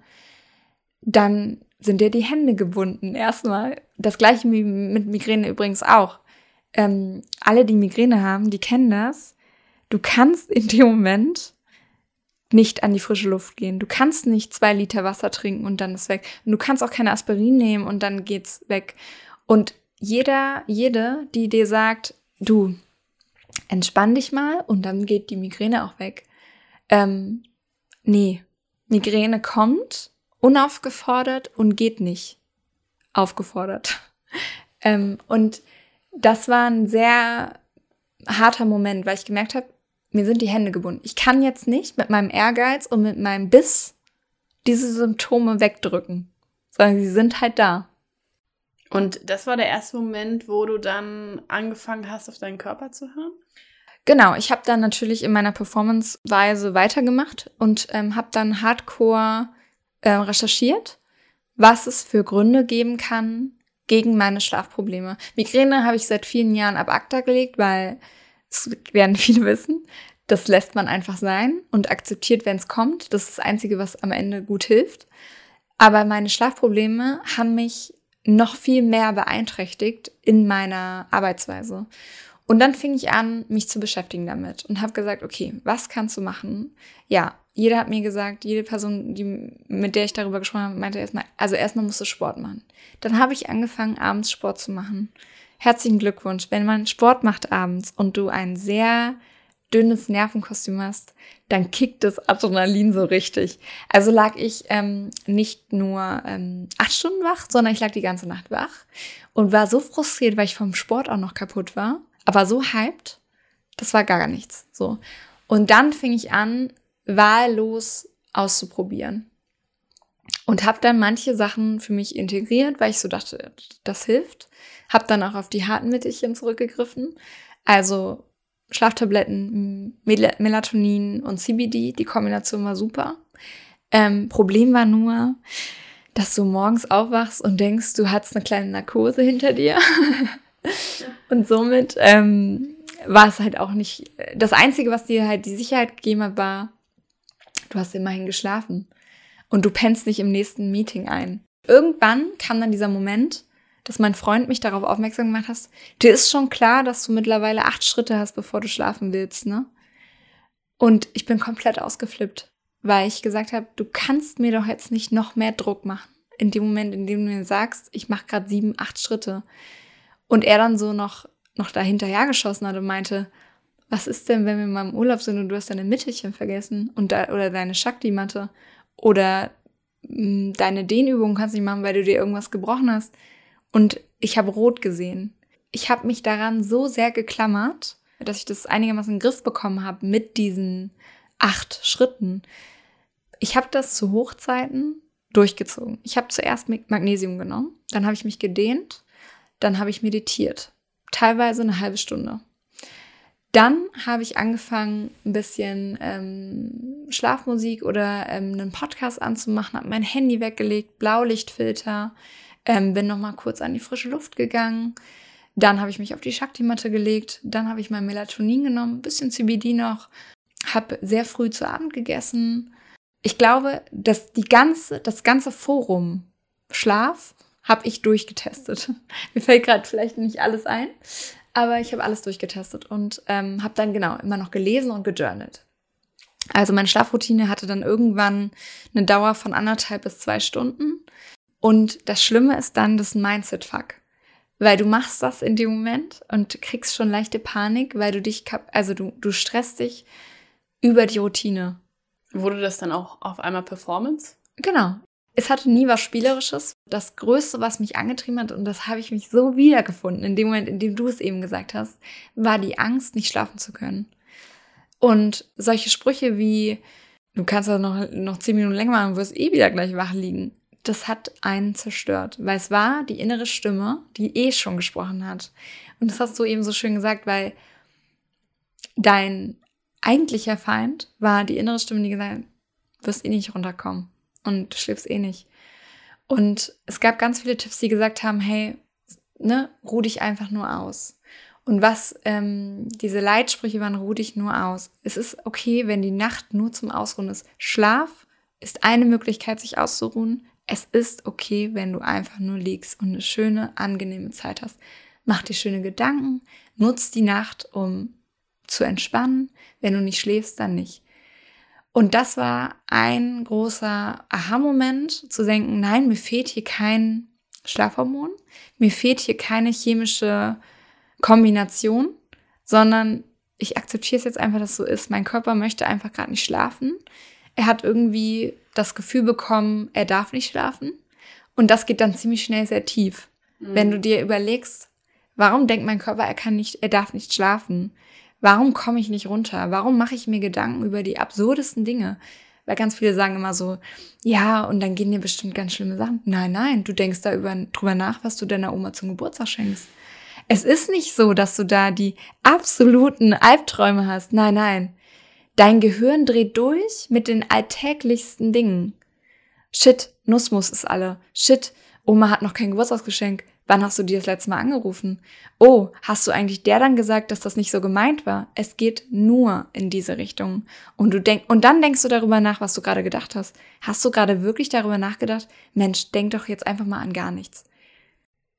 dann sind dir die Hände gebunden. Erstmal. Das gleiche wie mit Migräne übrigens auch. Ähm, alle, die Migräne haben, die kennen das. Du kannst in dem Moment nicht an die frische Luft gehen. Du kannst nicht zwei Liter Wasser trinken und dann ist weg. Und du kannst auch keine Aspirin nehmen und dann geht's weg. Und jeder, jede, die dir sagt, du, entspann dich mal und dann geht die Migräne auch weg. Ähm, nee, Migräne kommt unaufgefordert und geht nicht aufgefordert. ähm, und das war ein sehr harter Moment, weil ich gemerkt habe, mir sind die Hände gebunden. Ich kann jetzt nicht mit meinem Ehrgeiz und mit meinem Biss diese Symptome wegdrücken, sondern sie sind halt da. Und das war der erste Moment, wo du dann angefangen hast, auf deinen Körper zu hören? Genau, ich habe dann natürlich in meiner Performance-Weise weitergemacht und ähm, habe dann hardcore äh, recherchiert, was es für Gründe geben kann gegen meine Schlafprobleme. Migräne habe ich seit vielen Jahren ab ACTA gelegt, weil das werden viele wissen. Das lässt man einfach sein und akzeptiert, wenn es kommt. Das ist das Einzige, was am Ende gut hilft. Aber meine Schlafprobleme haben mich noch viel mehr beeinträchtigt in meiner Arbeitsweise. Und dann fing ich an, mich zu beschäftigen damit und habe gesagt, okay, was kannst du machen? Ja, jeder hat mir gesagt, jede Person, die, mit der ich darüber gesprochen habe, meinte erstmal, also erstmal musst du Sport machen. Dann habe ich angefangen, abends Sport zu machen herzlichen Glückwunsch. Wenn man Sport macht abends und du ein sehr dünnes Nervenkostüm hast, dann kickt das Adrenalin so richtig. Also lag ich ähm, nicht nur ähm, acht Stunden wach, sondern ich lag die ganze Nacht wach und war so frustriert, weil ich vom Sport auch noch kaputt war, aber so hyped, das war gar nichts. So. Und dann fing ich an, wahllos auszuprobieren. Und habe dann manche Sachen für mich integriert, weil ich so dachte, das hilft. Habe dann auch auf die harten Mittelchen zurückgegriffen. Also Schlaftabletten, Mel Melatonin und CBD, die Kombination war super. Ähm, Problem war nur, dass du morgens aufwachst und denkst, du hast eine kleine Narkose hinter dir. und somit ähm, war es halt auch nicht. Das Einzige, was dir halt die Sicherheit gegeben hat, war, du hast immerhin geschlafen. Und du pennst nicht im nächsten Meeting ein. Irgendwann kam dann dieser Moment, dass mein Freund mich darauf aufmerksam gemacht hat, dir ist schon klar, dass du mittlerweile acht Schritte hast, bevor du schlafen willst, ne? Und ich bin komplett ausgeflippt, weil ich gesagt habe, du kannst mir doch jetzt nicht noch mehr Druck machen. In dem Moment, in dem du mir sagst, ich mache gerade sieben, acht Schritte. Und er dann so noch, noch dahinterher geschossen hat und meinte, was ist denn, wenn wir mal im Urlaub sind und du hast deine Mittelchen vergessen und da, oder deine Shakti-Matte oder mh, mm, deine Dehnübung kannst du nicht machen, weil du dir irgendwas gebrochen hast. Und ich habe rot gesehen. Ich habe mich daran so sehr geklammert, dass ich das einigermaßen in den Griff bekommen habe mit diesen acht Schritten. Ich habe das zu Hochzeiten durchgezogen. Ich habe zuerst Magnesium genommen, dann habe ich mich gedehnt, dann habe ich meditiert. Teilweise eine halbe Stunde. Dann habe ich angefangen, ein bisschen ähm, Schlafmusik oder ähm, einen Podcast anzumachen, habe mein Handy weggelegt, Blaulichtfilter, ähm, bin nochmal kurz an die frische Luft gegangen. Dann habe ich mich auf die Shakti-Matte gelegt. Dann habe ich mein Melatonin genommen, ein bisschen CBD noch. Habe sehr früh zu Abend gegessen. Ich glaube, dass die ganze, das ganze Forum Schlaf habe ich durchgetestet. Mir fällt gerade vielleicht nicht alles ein, aber ich habe alles durchgetestet und ähm, habe dann genau immer noch gelesen und gejournalt. Also meine Schlafroutine hatte dann irgendwann eine Dauer von anderthalb bis zwei Stunden. Und das Schlimme ist dann das Mindset-Fuck. Weil du machst das in dem Moment und kriegst schon leichte Panik, weil du dich, also du, du stresst dich über die Routine. Wurde das dann auch auf einmal Performance? Genau. Es hatte nie was Spielerisches. Das Größte, was mich angetrieben hat, und das habe ich mich so wiedergefunden, in dem Moment, in dem du es eben gesagt hast, war die Angst, nicht schlafen zu können. Und solche Sprüche wie, du kannst ja noch, noch zehn Minuten länger machen, wirst eh wieder gleich wach liegen. Das hat einen zerstört, weil es war die innere Stimme, die eh schon gesprochen hat. Und das hast du eben so schön gesagt, weil dein eigentlicher Feind war die innere Stimme, die gesagt hat, wirst eh nicht runterkommen und du schläfst eh nicht. Und es gab ganz viele Tipps, die gesagt haben, hey, ne, ruh dich einfach nur aus. Und was ähm, diese Leitsprüche waren, ruh dich nur aus. Es ist okay, wenn die Nacht nur zum Ausruhen ist. Schlaf ist eine Möglichkeit, sich auszuruhen. Es ist okay, wenn du einfach nur liegst und eine schöne, angenehme Zeit hast. Mach dir schöne Gedanken, nutz die Nacht, um zu entspannen. Wenn du nicht schläfst, dann nicht. Und das war ein großer Aha-Moment, zu denken, nein, mir fehlt hier kein Schlafhormon, mir fehlt hier keine chemische Kombination, sondern ich akzeptiere es jetzt einfach, dass es so ist. Mein Körper möchte einfach gerade nicht schlafen. Er hat irgendwie das Gefühl bekommen, er darf nicht schlafen. Und das geht dann ziemlich schnell sehr tief. Mhm. Wenn du dir überlegst, warum denkt mein Körper, er kann nicht, er darf nicht schlafen? Warum komme ich nicht runter? Warum mache ich mir Gedanken über die absurdesten Dinge? Weil ganz viele sagen immer so, ja, und dann gehen dir bestimmt ganz schlimme Sachen. Nein, nein, du denkst da über, drüber nach, was du deiner Oma zum Geburtstag schenkst. Es ist nicht so, dass du da die absoluten Albträume hast. Nein, nein. Dein Gehirn dreht durch mit den alltäglichsten Dingen. Shit, Nussmus ist alle. Shit, Oma hat noch kein Geburtstagsgeschenk. Wann hast du dir das letzte Mal angerufen? Oh, hast du eigentlich der dann gesagt, dass das nicht so gemeint war? Es geht nur in diese Richtung. Und du denk, und dann denkst du darüber nach, was du gerade gedacht hast. Hast du gerade wirklich darüber nachgedacht? Mensch, denk doch jetzt einfach mal an gar nichts.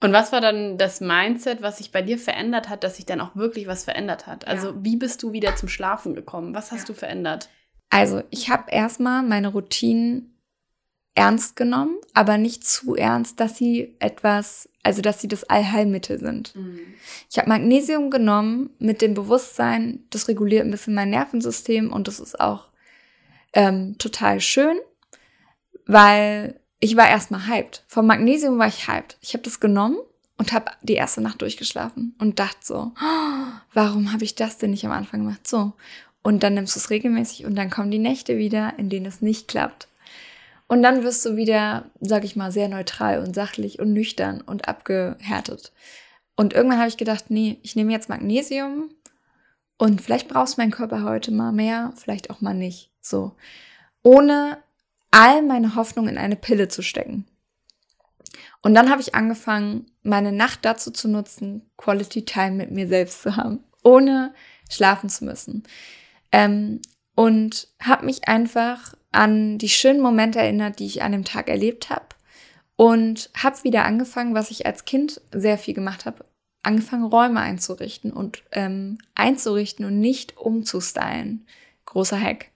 Und was war dann das Mindset, was sich bei dir verändert hat, dass sich dann auch wirklich was verändert hat? Also, ja. wie bist du wieder zum Schlafen gekommen? Was hast ja. du verändert? Also, ich habe erstmal meine Routinen ernst genommen, aber nicht zu ernst, dass sie etwas, also dass sie das Allheilmittel sind. Mhm. Ich habe Magnesium genommen mit dem Bewusstsein, das reguliert ein bisschen mein Nervensystem und das ist auch ähm, total schön, weil ich war erstmal hyped. Vom Magnesium war ich hyped. Ich habe das genommen und habe die erste Nacht durchgeschlafen und dachte so, oh, warum habe ich das denn nicht am Anfang gemacht? So. Und dann nimmst du es regelmäßig und dann kommen die Nächte wieder, in denen es nicht klappt. Und dann wirst du wieder, sag ich mal, sehr neutral und sachlich und nüchtern und abgehärtet. Und irgendwann habe ich gedacht, nee, ich nehme jetzt Magnesium und vielleicht brauchst mein Körper heute mal mehr, vielleicht auch mal nicht. So. Ohne all meine Hoffnung in eine Pille zu stecken. Und dann habe ich angefangen, meine Nacht dazu zu nutzen, Quality Time mit mir selbst zu haben, ohne schlafen zu müssen. Ähm, und habe mich einfach an die schönen Momente erinnert, die ich an dem Tag erlebt habe. Und habe wieder angefangen, was ich als Kind sehr viel gemacht habe, angefangen, Räume einzurichten und ähm, einzurichten und nicht umzustylen. Großer Hack.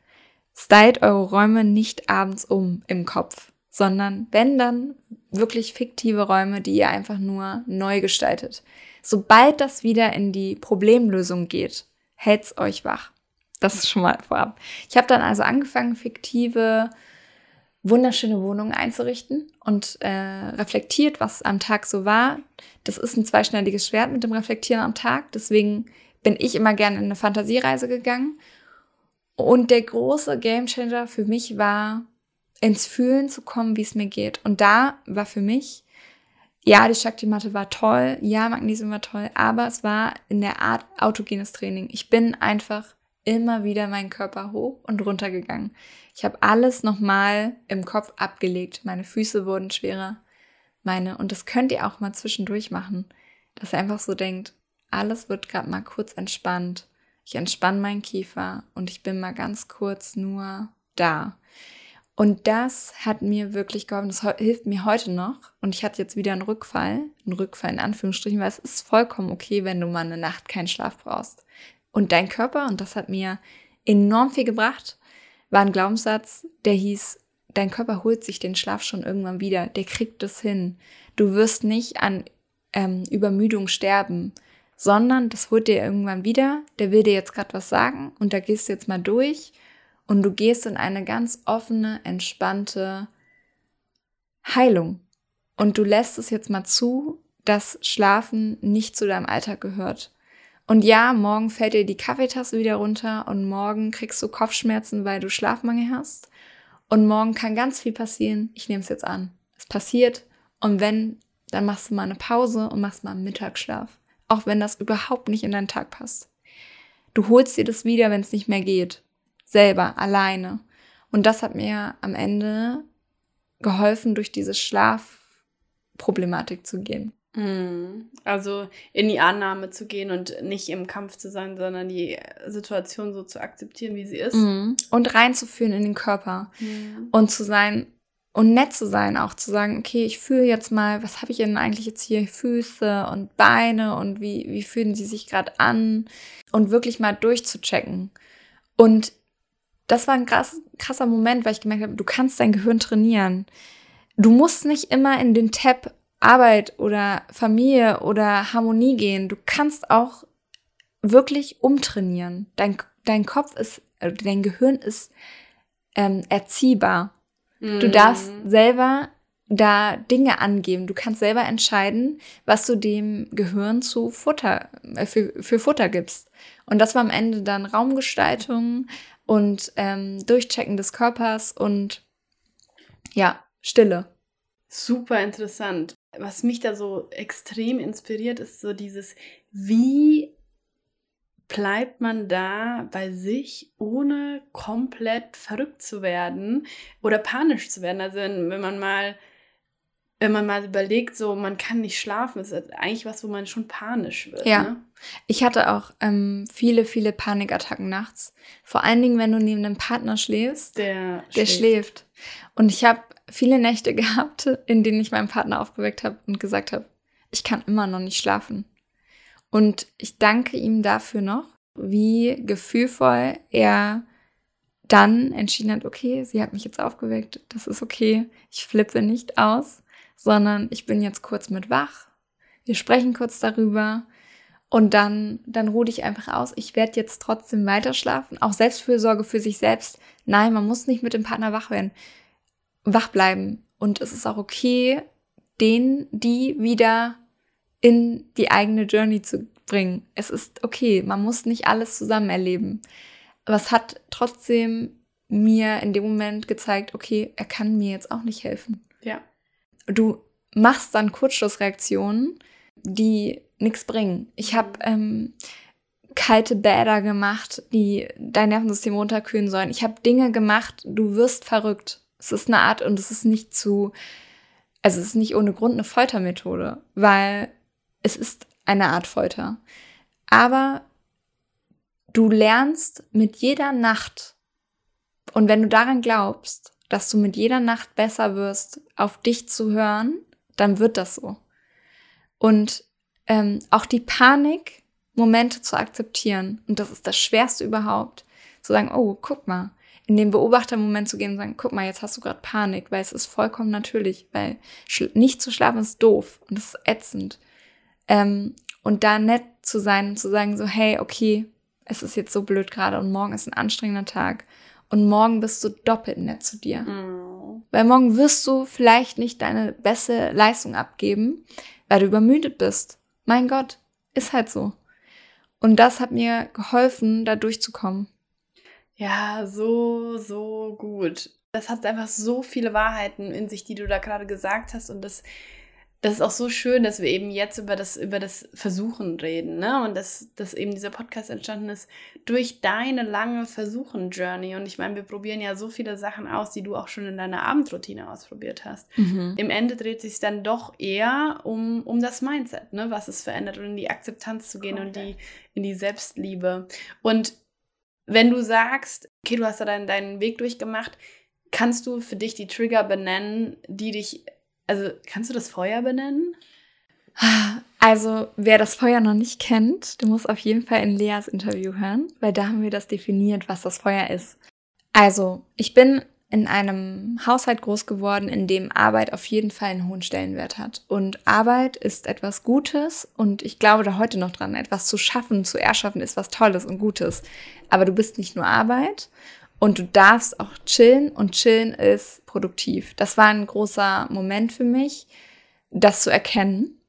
Stylt eure Räume nicht abends um im Kopf, sondern wenn dann wirklich fiktive Räume, die ihr einfach nur neu gestaltet. Sobald das wieder in die Problemlösung geht, hält's euch wach. Das ist schon mal vorab. Ich habe dann also angefangen, fiktive, wunderschöne Wohnungen einzurichten und äh, reflektiert, was am Tag so war. Das ist ein zweischneidiges Schwert mit dem Reflektieren am Tag. Deswegen bin ich immer gerne in eine Fantasiereise gegangen und der große Gamechanger für mich war ins Fühlen zu kommen, wie es mir geht. Und da war für mich, ja, die Shakti-Matte war toll, ja, Magnesium war toll, aber es war in der Art autogenes Training. Ich bin einfach immer wieder meinen Körper hoch und runter gegangen. Ich habe alles nochmal im Kopf abgelegt. Meine Füße wurden schwerer. Meine, und das könnt ihr auch mal zwischendurch machen, dass ihr einfach so denkt, alles wird gerade mal kurz entspannt. Ich entspanne meinen Kiefer und ich bin mal ganz kurz nur da. Und das hat mir wirklich geholfen. Das hilft mir heute noch. Und ich hatte jetzt wieder einen Rückfall. Einen Rückfall in Anführungsstrichen, weil es ist vollkommen okay, wenn du mal eine Nacht keinen Schlaf brauchst. Und dein Körper, und das hat mir enorm viel gebracht, war ein Glaubenssatz, der hieß, dein Körper holt sich den Schlaf schon irgendwann wieder. Der kriegt es hin. Du wirst nicht an ähm, Übermüdung sterben, sondern das holt dir irgendwann wieder. Der will dir jetzt gerade was sagen und da gehst du jetzt mal durch und du gehst in eine ganz offene, entspannte Heilung. Und du lässt es jetzt mal zu, dass Schlafen nicht zu deinem Alltag gehört. Und ja, morgen fällt dir die Kaffeetasse wieder runter und morgen kriegst du Kopfschmerzen, weil du Schlafmangel hast. Und morgen kann ganz viel passieren. Ich nehme es jetzt an. Es passiert. Und wenn, dann machst du mal eine Pause und machst mal einen Mittagsschlaf. Auch wenn das überhaupt nicht in deinen Tag passt. Du holst dir das wieder, wenn es nicht mehr geht selber, alleine. Und das hat mir am Ende geholfen, durch diese Schlafproblematik zu gehen. Mhm. Also in die Annahme zu gehen und nicht im Kampf zu sein, sondern die Situation so zu akzeptieren, wie sie ist. Mhm. Und reinzuführen in den Körper. Mhm. Und zu sein und nett zu sein, auch zu sagen, okay, ich fühle jetzt mal, was habe ich denn eigentlich jetzt hier, Füße und Beine und wie, wie fühlen sie sich gerade an und wirklich mal durchzuchecken. Und das war ein krass, krasser Moment, weil ich gemerkt habe, du kannst dein Gehirn trainieren. Du musst nicht immer in den Tab Arbeit oder Familie oder Harmonie gehen. Du kannst auch wirklich umtrainieren. Dein, dein Kopf ist, äh, dein Gehirn ist ähm, erziehbar. Mm. Du darfst selber da Dinge angeben. Du kannst selber entscheiden, was du dem Gehirn zu Futter, äh, für, für Futter gibst. Und das war am Ende dann Raumgestaltung, und ähm, Durchchecken des Körpers und ja, Stille. Super interessant. Was mich da so extrem inspiriert, ist so dieses, wie bleibt man da bei sich, ohne komplett verrückt zu werden oder panisch zu werden. Also wenn, wenn man mal wenn man mal überlegt, so man kann nicht schlafen, ist eigentlich was, wo man schon panisch wird. Ja. Ne? Ich hatte auch ähm, viele, viele Panikattacken nachts. Vor allen Dingen, wenn du neben einem Partner schläfst. Der, der schläft. schläft. Und ich habe viele Nächte gehabt, in denen ich meinen Partner aufgeweckt habe und gesagt habe, ich kann immer noch nicht schlafen. Und ich danke ihm dafür noch, wie gefühlvoll er dann entschieden hat, okay, sie hat mich jetzt aufgeweckt, das ist okay, ich flippe nicht aus sondern ich bin jetzt kurz mit wach. Wir sprechen kurz darüber und dann, dann ruhe ich einfach aus. Ich werde jetzt trotzdem weiter schlafen. Auch Selbstfürsorge für sich selbst. Nein, man muss nicht mit dem Partner wach werden. Wach bleiben. Und es ist auch okay, den, die wieder in die eigene Journey zu bringen. Es ist okay. Man muss nicht alles zusammen erleben. Aber es hat trotzdem mir in dem Moment gezeigt, okay, er kann mir jetzt auch nicht helfen. Ja du machst dann Kurzschlussreaktionen, die nichts bringen. Ich habe ähm, kalte Bäder gemacht, die dein Nervensystem runterkühlen sollen. Ich habe Dinge gemacht, du wirst verrückt. Es ist eine Art und es ist nicht zu, also es ist nicht ohne Grund eine Foltermethode, weil es ist eine Art Folter. Aber du lernst mit jeder Nacht und wenn du daran glaubst, dass du mit jeder Nacht besser wirst, auf dich zu hören, dann wird das so. Und ähm, auch die Panik, Momente zu akzeptieren. Und das ist das Schwerste überhaupt. Zu sagen, oh, guck mal, in den Beobachtermoment zu gehen und sagen, guck mal, jetzt hast du gerade Panik, weil es ist vollkommen natürlich, weil nicht zu schlafen ist doof und es ist ätzend. Ähm, und da nett zu sein und zu sagen so, hey, okay, es ist jetzt so blöd gerade und morgen ist ein anstrengender Tag und morgen bist du doppelt nett zu dir. Mhm. Weil morgen wirst du vielleicht nicht deine beste Leistung abgeben, weil du übermüdet bist. Mein Gott, ist halt so. Und das hat mir geholfen, da durchzukommen. Ja, so, so gut. Das hat einfach so viele Wahrheiten in sich, die du da gerade gesagt hast. Und das das ist auch so schön, dass wir eben jetzt über das, über das Versuchen reden, ne? Und dass, dass eben dieser Podcast entstanden ist durch deine lange Versuchen-Journey. Und ich meine, wir probieren ja so viele Sachen aus, die du auch schon in deiner Abendroutine ausprobiert hast. Mhm. Im Ende dreht sich dann doch eher um, um das Mindset, ne? Was es verändert und in die Akzeptanz zu gehen okay. und die, in die Selbstliebe. Und wenn du sagst, okay, du hast da deinen, deinen Weg durchgemacht, kannst du für dich die Trigger benennen, die dich also kannst du das Feuer benennen? Also, wer das Feuer noch nicht kennt, du musst auf jeden Fall in Leas Interview hören, weil da haben wir das definiert, was das Feuer ist. Also, ich bin in einem Haushalt groß geworden, in dem Arbeit auf jeden Fall einen hohen Stellenwert hat. Und Arbeit ist etwas Gutes und ich glaube da heute noch dran, etwas zu schaffen, zu erschaffen ist was Tolles und Gutes. Aber du bist nicht nur Arbeit und du darfst auch chillen und chillen ist produktiv. Das war ein großer Moment für mich, das zu erkennen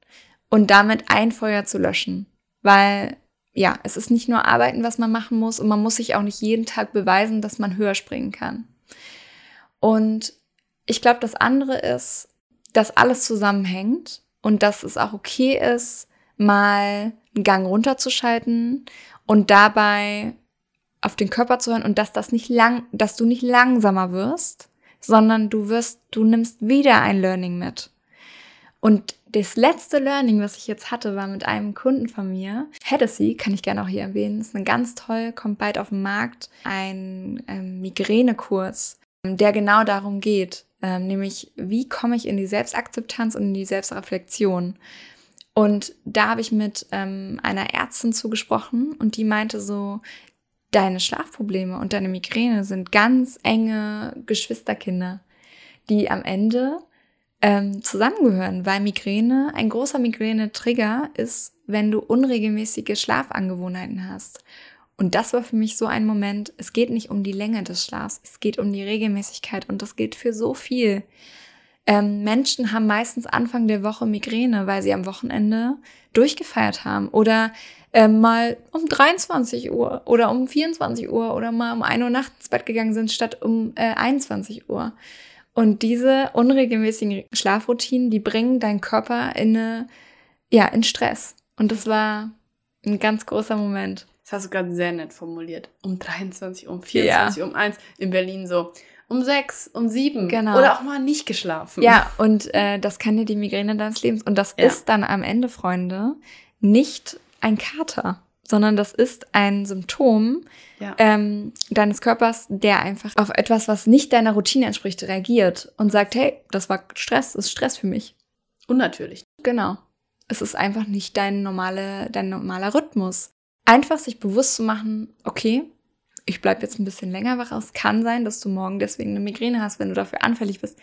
und damit ein Feuer zu löschen. Weil ja, es ist nicht nur Arbeiten, was man machen muss und man muss sich auch nicht jeden Tag beweisen, dass man höher springen kann. Und ich glaube, das andere ist, dass alles zusammenhängt und dass es auch okay ist, mal einen Gang runterzuschalten und dabei auf den Körper zu hören und dass das nicht lang, dass du nicht langsamer wirst, sondern du wirst, du nimmst wieder ein Learning mit. Und das letzte Learning, was ich jetzt hatte, war mit einem Kunden von mir. Hennessy, kann ich gerne auch hier erwähnen, ist eine ganz toll, kommt bald auf den Markt, ein ähm, Migränekurs, der genau darum geht, ähm, nämlich wie komme ich in die Selbstakzeptanz und in die Selbstreflexion. Und da habe ich mit ähm, einer Ärztin zugesprochen und die meinte so, deine Schlafprobleme und deine Migräne sind ganz enge Geschwisterkinder, die am Ende ähm, zusammengehören, weil Migräne, ein großer Migräne-Trigger ist, wenn du unregelmäßige Schlafangewohnheiten hast. Und das war für mich so ein Moment, es geht nicht um die Länge des Schlafs, es geht um die Regelmäßigkeit und das gilt für so viel. Ähm, Menschen haben meistens Anfang der Woche Migräne, weil sie am Wochenende durchgefeiert haben oder äh, mal um 23 Uhr oder um 24 Uhr oder mal um 1 Uhr nachts ins Bett gegangen sind statt um äh, 21 Uhr. Und diese unregelmäßigen Schlafroutinen, die bringen deinen Körper in eine, ja, in Stress. Und das war ein ganz großer Moment. Das hast du gerade sehr nett formuliert. Um 23, um 24, ja. um 1 in Berlin so um sechs, um sieben. Genau. Oder auch mal nicht geschlafen. Ja, und äh, das kann dir die Migräne deines Lebens. Und das ja. ist dann am Ende, Freunde, nicht ein Kater, sondern das ist ein Symptom ja. ähm, deines Körpers, der einfach auf etwas, was nicht deiner Routine entspricht, reagiert und sagt, hey, das war Stress, das ist Stress für mich. Unnatürlich. Genau. Es ist einfach nicht dein, normale, dein normaler Rhythmus. Einfach sich bewusst zu machen, okay, ich bleibe jetzt ein bisschen länger wach. Es kann sein, dass du morgen deswegen eine Migräne hast, wenn du dafür anfällig bist.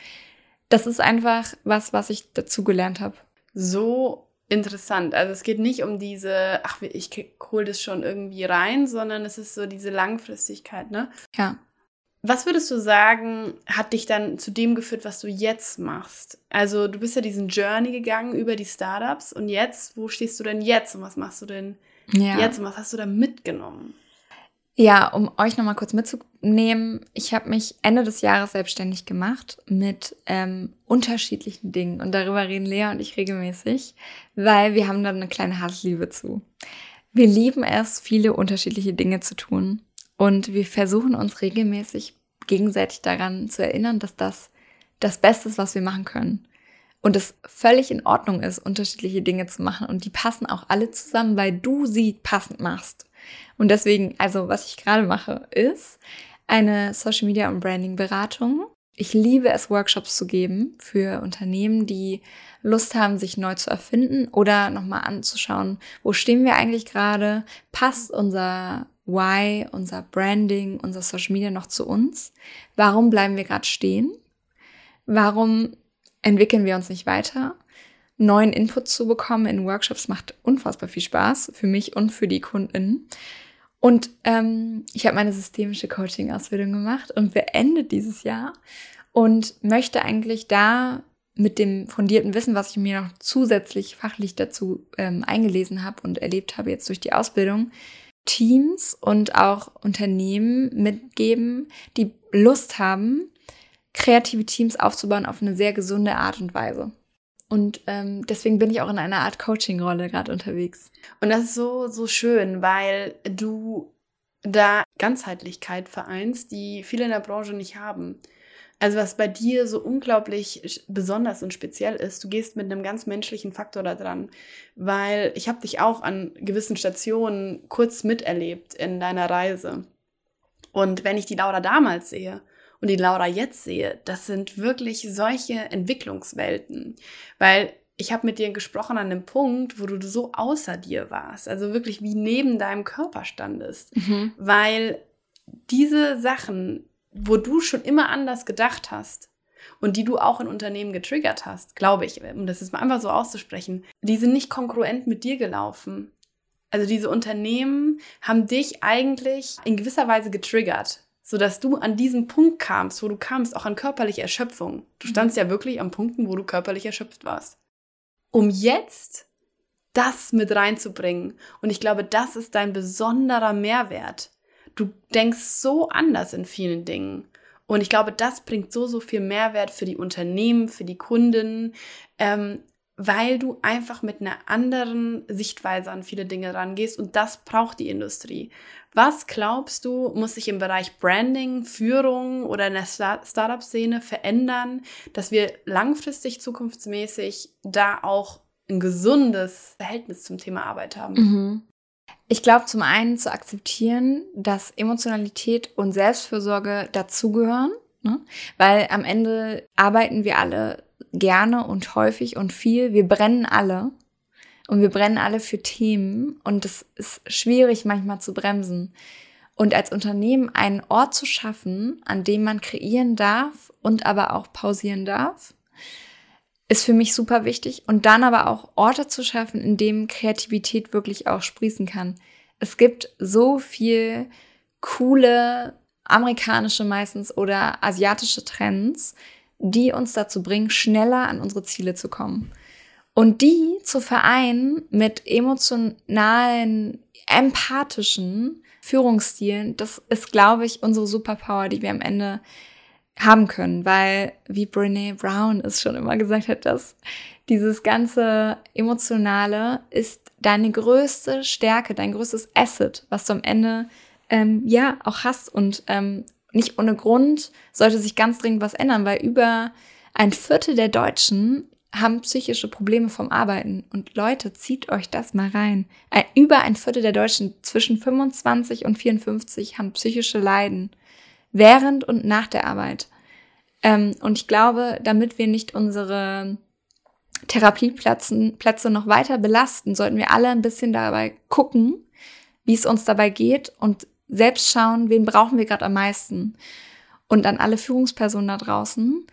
Das ist einfach was, was ich dazu gelernt habe. So interessant. Also es geht nicht um diese, ach, ich hole das schon irgendwie rein, sondern es ist so diese Langfristigkeit, ne? Ja. Was würdest du sagen, hat dich dann zu dem geführt, was du jetzt machst? Also du bist ja diesen Journey gegangen über die Startups und jetzt, wo stehst du denn jetzt und was machst du denn ja. jetzt und was hast du da mitgenommen? Ja, um euch nochmal kurz mitzunehmen, ich habe mich Ende des Jahres selbstständig gemacht mit ähm, unterschiedlichen Dingen und darüber reden Lea und ich regelmäßig, weil wir haben da eine kleine Hassliebe zu. Wir lieben es, viele unterschiedliche Dinge zu tun und wir versuchen uns regelmäßig gegenseitig daran zu erinnern, dass das das Beste ist, was wir machen können. Und es völlig in Ordnung ist, unterschiedliche Dinge zu machen und die passen auch alle zusammen, weil du sie passend machst. Und deswegen, also was ich gerade mache, ist eine Social Media und Branding Beratung. Ich liebe es, Workshops zu geben für Unternehmen, die Lust haben, sich neu zu erfinden oder nochmal anzuschauen, wo stehen wir eigentlich gerade? Passt unser Why, unser Branding, unser Social Media noch zu uns? Warum bleiben wir gerade stehen? Warum entwickeln wir uns nicht weiter? Neuen Input zu bekommen in Workshops macht unfassbar viel Spaß für mich und für die Kunden. Und ähm, ich habe meine systemische Coaching-Ausbildung gemacht und beende dieses Jahr und möchte eigentlich da mit dem fundierten Wissen, was ich mir noch zusätzlich fachlich dazu ähm, eingelesen habe und erlebt habe jetzt durch die Ausbildung, Teams und auch Unternehmen mitgeben, die Lust haben, kreative Teams aufzubauen auf eine sehr gesunde Art und Weise. Und ähm, deswegen bin ich auch in einer Art Coaching-Rolle gerade unterwegs. Und das ist so, so schön, weil du da Ganzheitlichkeit vereinst, die viele in der Branche nicht haben. Also was bei dir so unglaublich besonders und speziell ist, du gehst mit einem ganz menschlichen Faktor da dran, weil ich habe dich auch an gewissen Stationen kurz miterlebt in deiner Reise. Und wenn ich die Laura damals sehe und die Laura jetzt sehe, das sind wirklich solche Entwicklungswelten, weil ich habe mit dir gesprochen an einem Punkt, wo du so außer dir warst, also wirklich wie neben deinem Körper standest, mhm. weil diese Sachen, wo du schon immer anders gedacht hast und die du auch in Unternehmen getriggert hast, glaube ich, um das jetzt mal einfach so auszusprechen, die sind nicht konkurrent mit dir gelaufen. Also diese Unternehmen haben dich eigentlich in gewisser Weise getriggert sodass du an diesen Punkt kamst, wo du kamst, auch an körperliche Erschöpfung. Du mhm. standst ja wirklich an Punkten, wo du körperlich erschöpft warst. Um jetzt das mit reinzubringen. Und ich glaube, das ist dein besonderer Mehrwert. Du denkst so anders in vielen Dingen. Und ich glaube, das bringt so, so viel Mehrwert für die Unternehmen, für die Kunden. Ähm, weil du einfach mit einer anderen Sichtweise an viele Dinge rangehst und das braucht die Industrie. Was glaubst du, muss sich im Bereich Branding, Führung oder in der Startup-Szene verändern, dass wir langfristig, zukunftsmäßig da auch ein gesundes Verhältnis zum Thema Arbeit haben? Mhm. Ich glaube, zum einen zu akzeptieren, dass Emotionalität und Selbstfürsorge dazugehören, ne? weil am Ende arbeiten wir alle gerne und häufig und viel. Wir brennen alle. Und wir brennen alle für Themen. Und es ist schwierig manchmal zu bremsen. Und als Unternehmen einen Ort zu schaffen, an dem man kreieren darf und aber auch pausieren darf, ist für mich super wichtig. Und dann aber auch Orte zu schaffen, in denen Kreativität wirklich auch sprießen kann. Es gibt so viel coole amerikanische meistens oder asiatische Trends, die uns dazu bringen, schneller an unsere Ziele zu kommen. Und die zu vereinen mit emotionalen, empathischen Führungsstilen, das ist, glaube ich, unsere Superpower, die wir am Ende haben können, weil, wie Brene Brown es schon immer gesagt hat, dass dieses ganze Emotionale ist deine größte Stärke, dein größtes Asset, was du am Ende ähm, ja auch hast und ähm, nicht ohne Grund sollte sich ganz dringend was ändern, weil über ein Viertel der Deutschen haben psychische Probleme vom Arbeiten. Und Leute, zieht euch das mal rein. Ein, über ein Viertel der Deutschen zwischen 25 und 54 haben psychische Leiden während und nach der Arbeit. Ähm, und ich glaube, damit wir nicht unsere Therapieplätze Plätze noch weiter belasten, sollten wir alle ein bisschen dabei gucken, wie es uns dabei geht und selbst schauen, wen brauchen wir gerade am meisten. Und an alle Führungspersonen da draußen,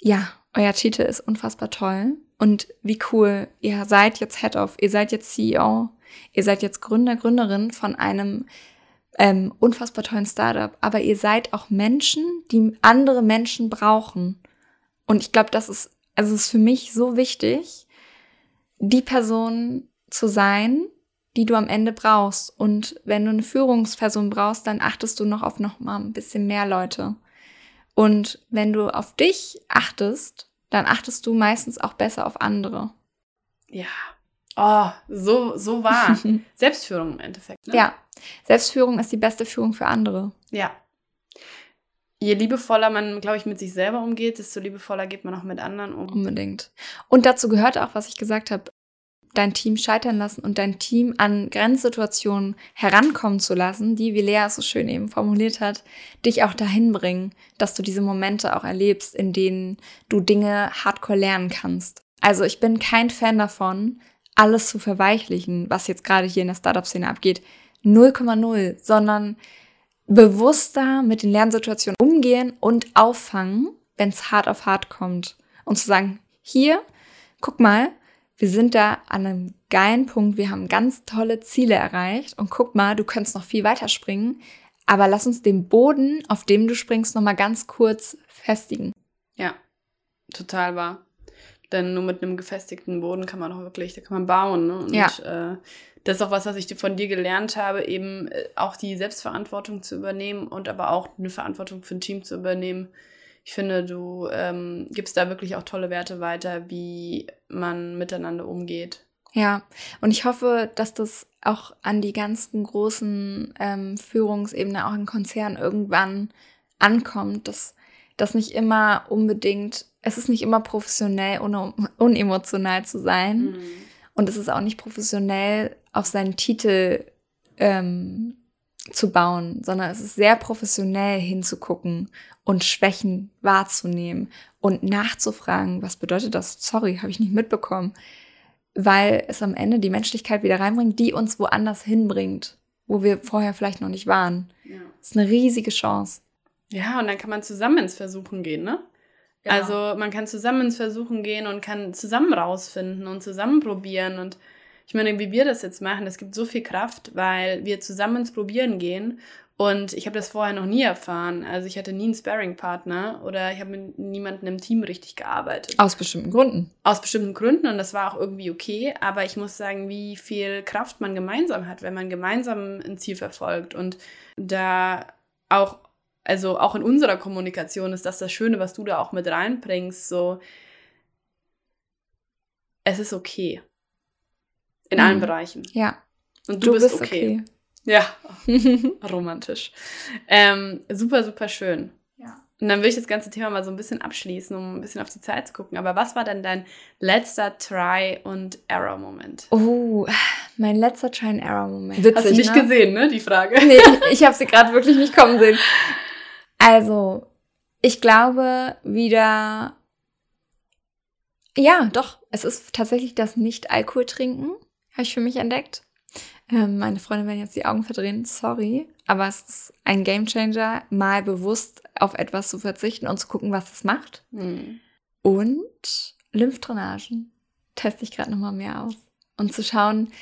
ja, euer Titel ist unfassbar toll. Und wie cool, ihr seid jetzt Head of, ihr seid jetzt CEO, ihr seid jetzt Gründer, Gründerin von einem ähm, unfassbar tollen Startup. Aber ihr seid auch Menschen, die andere Menschen brauchen. Und ich glaube, das ist, also ist für mich so wichtig, die Person zu sein, die du am Ende brauchst. Und wenn du eine Führungsperson brauchst, dann achtest du noch auf noch mal ein bisschen mehr Leute. Und wenn du auf dich achtest, dann achtest du meistens auch besser auf andere. Ja. Oh, so, so wahr. Selbstführung im Endeffekt. Ne? Ja. Selbstführung ist die beste Führung für andere. Ja. Je liebevoller man, glaube ich, mit sich selber umgeht, desto liebevoller geht man auch mit anderen um. Unbedingt. Und dazu gehört auch, was ich gesagt habe, dein Team scheitern lassen und dein Team an Grenzsituationen herankommen zu lassen, die, wie Lea so schön eben formuliert hat, dich auch dahin bringen, dass du diese Momente auch erlebst, in denen du Dinge hardcore lernen kannst. Also ich bin kein Fan davon, alles zu verweichlichen, was jetzt gerade hier in der Startup-Szene abgeht. 0,0, sondern bewusster mit den Lernsituationen umgehen und auffangen, wenn es hart auf hart kommt. Und zu sagen, hier, guck mal, wir sind da an einem geilen Punkt, wir haben ganz tolle Ziele erreicht und guck mal, du könntest noch viel weiter springen, aber lass uns den Boden, auf dem du springst, noch mal ganz kurz festigen. Ja, total wahr. Denn nur mit einem gefestigten Boden kann man auch wirklich, da kann man bauen. Ne? Und ja. äh, das ist auch was, was ich von dir gelernt habe, eben äh, auch die Selbstverantwortung zu übernehmen und aber auch eine Verantwortung für ein Team zu übernehmen ich finde, du ähm, gibst da wirklich auch tolle Werte weiter, wie man miteinander umgeht. Ja, und ich hoffe, dass das auch an die ganzen großen ähm, Führungsebenen, auch in Konzernen irgendwann ankommt, dass das nicht immer unbedingt, es ist nicht immer professionell, ohne unemotional zu sein. Mhm. Und es ist auch nicht professionell, auf seinen Titel ähm, zu bauen, sondern es ist sehr professionell hinzugucken und Schwächen wahrzunehmen und nachzufragen, was bedeutet das? Sorry, habe ich nicht mitbekommen. Weil es am Ende die Menschlichkeit wieder reinbringt, die uns woanders hinbringt, wo wir vorher vielleicht noch nicht waren. Ja. Das ist eine riesige Chance. Ja, und dann kann man zusammen ins Versuchen gehen, ne? Genau. Also man kann zusammen ins Versuchen gehen und kann zusammen rausfinden und zusammen probieren. Und ich meine, wie wir das jetzt machen, es gibt so viel Kraft, weil wir zusammen ins Probieren gehen. Und ich habe das vorher noch nie erfahren. Also ich hatte nie einen Sparring-Partner oder ich habe mit niemandem im Team richtig gearbeitet. Aus bestimmten Gründen. Aus bestimmten Gründen und das war auch irgendwie okay. Aber ich muss sagen, wie viel Kraft man gemeinsam hat, wenn man gemeinsam ein Ziel verfolgt. Und da auch also auch in unserer Kommunikation ist das das Schöne, was du da auch mit reinbringst. So, es ist okay. In mhm. allen Bereichen. Ja. Und du, du bist, bist okay. okay. Ja, romantisch. Ähm, super, super schön. Ja. Und dann will ich das ganze Thema mal so ein bisschen abschließen, um ein bisschen auf die Zeit zu gucken. Aber was war denn dein letzter Try- und Error-Moment? Oh, mein letzter Try- and Error-Moment. Hast du nicht ne? gesehen, ne, die Frage? Nee, ich habe sie gerade wirklich nicht kommen sehen. Also, ich glaube wieder, ja, doch, es ist tatsächlich das Nicht-Alkohol trinken, habe ich für mich entdeckt. Ähm, meine Freunde werden jetzt die Augen verdrehen, sorry, aber es ist ein Gamechanger, mal bewusst auf etwas zu verzichten und zu gucken, was es macht. Mhm. Und Lymphdrainagen teste ich gerade nochmal mehr aus. Und zu schauen,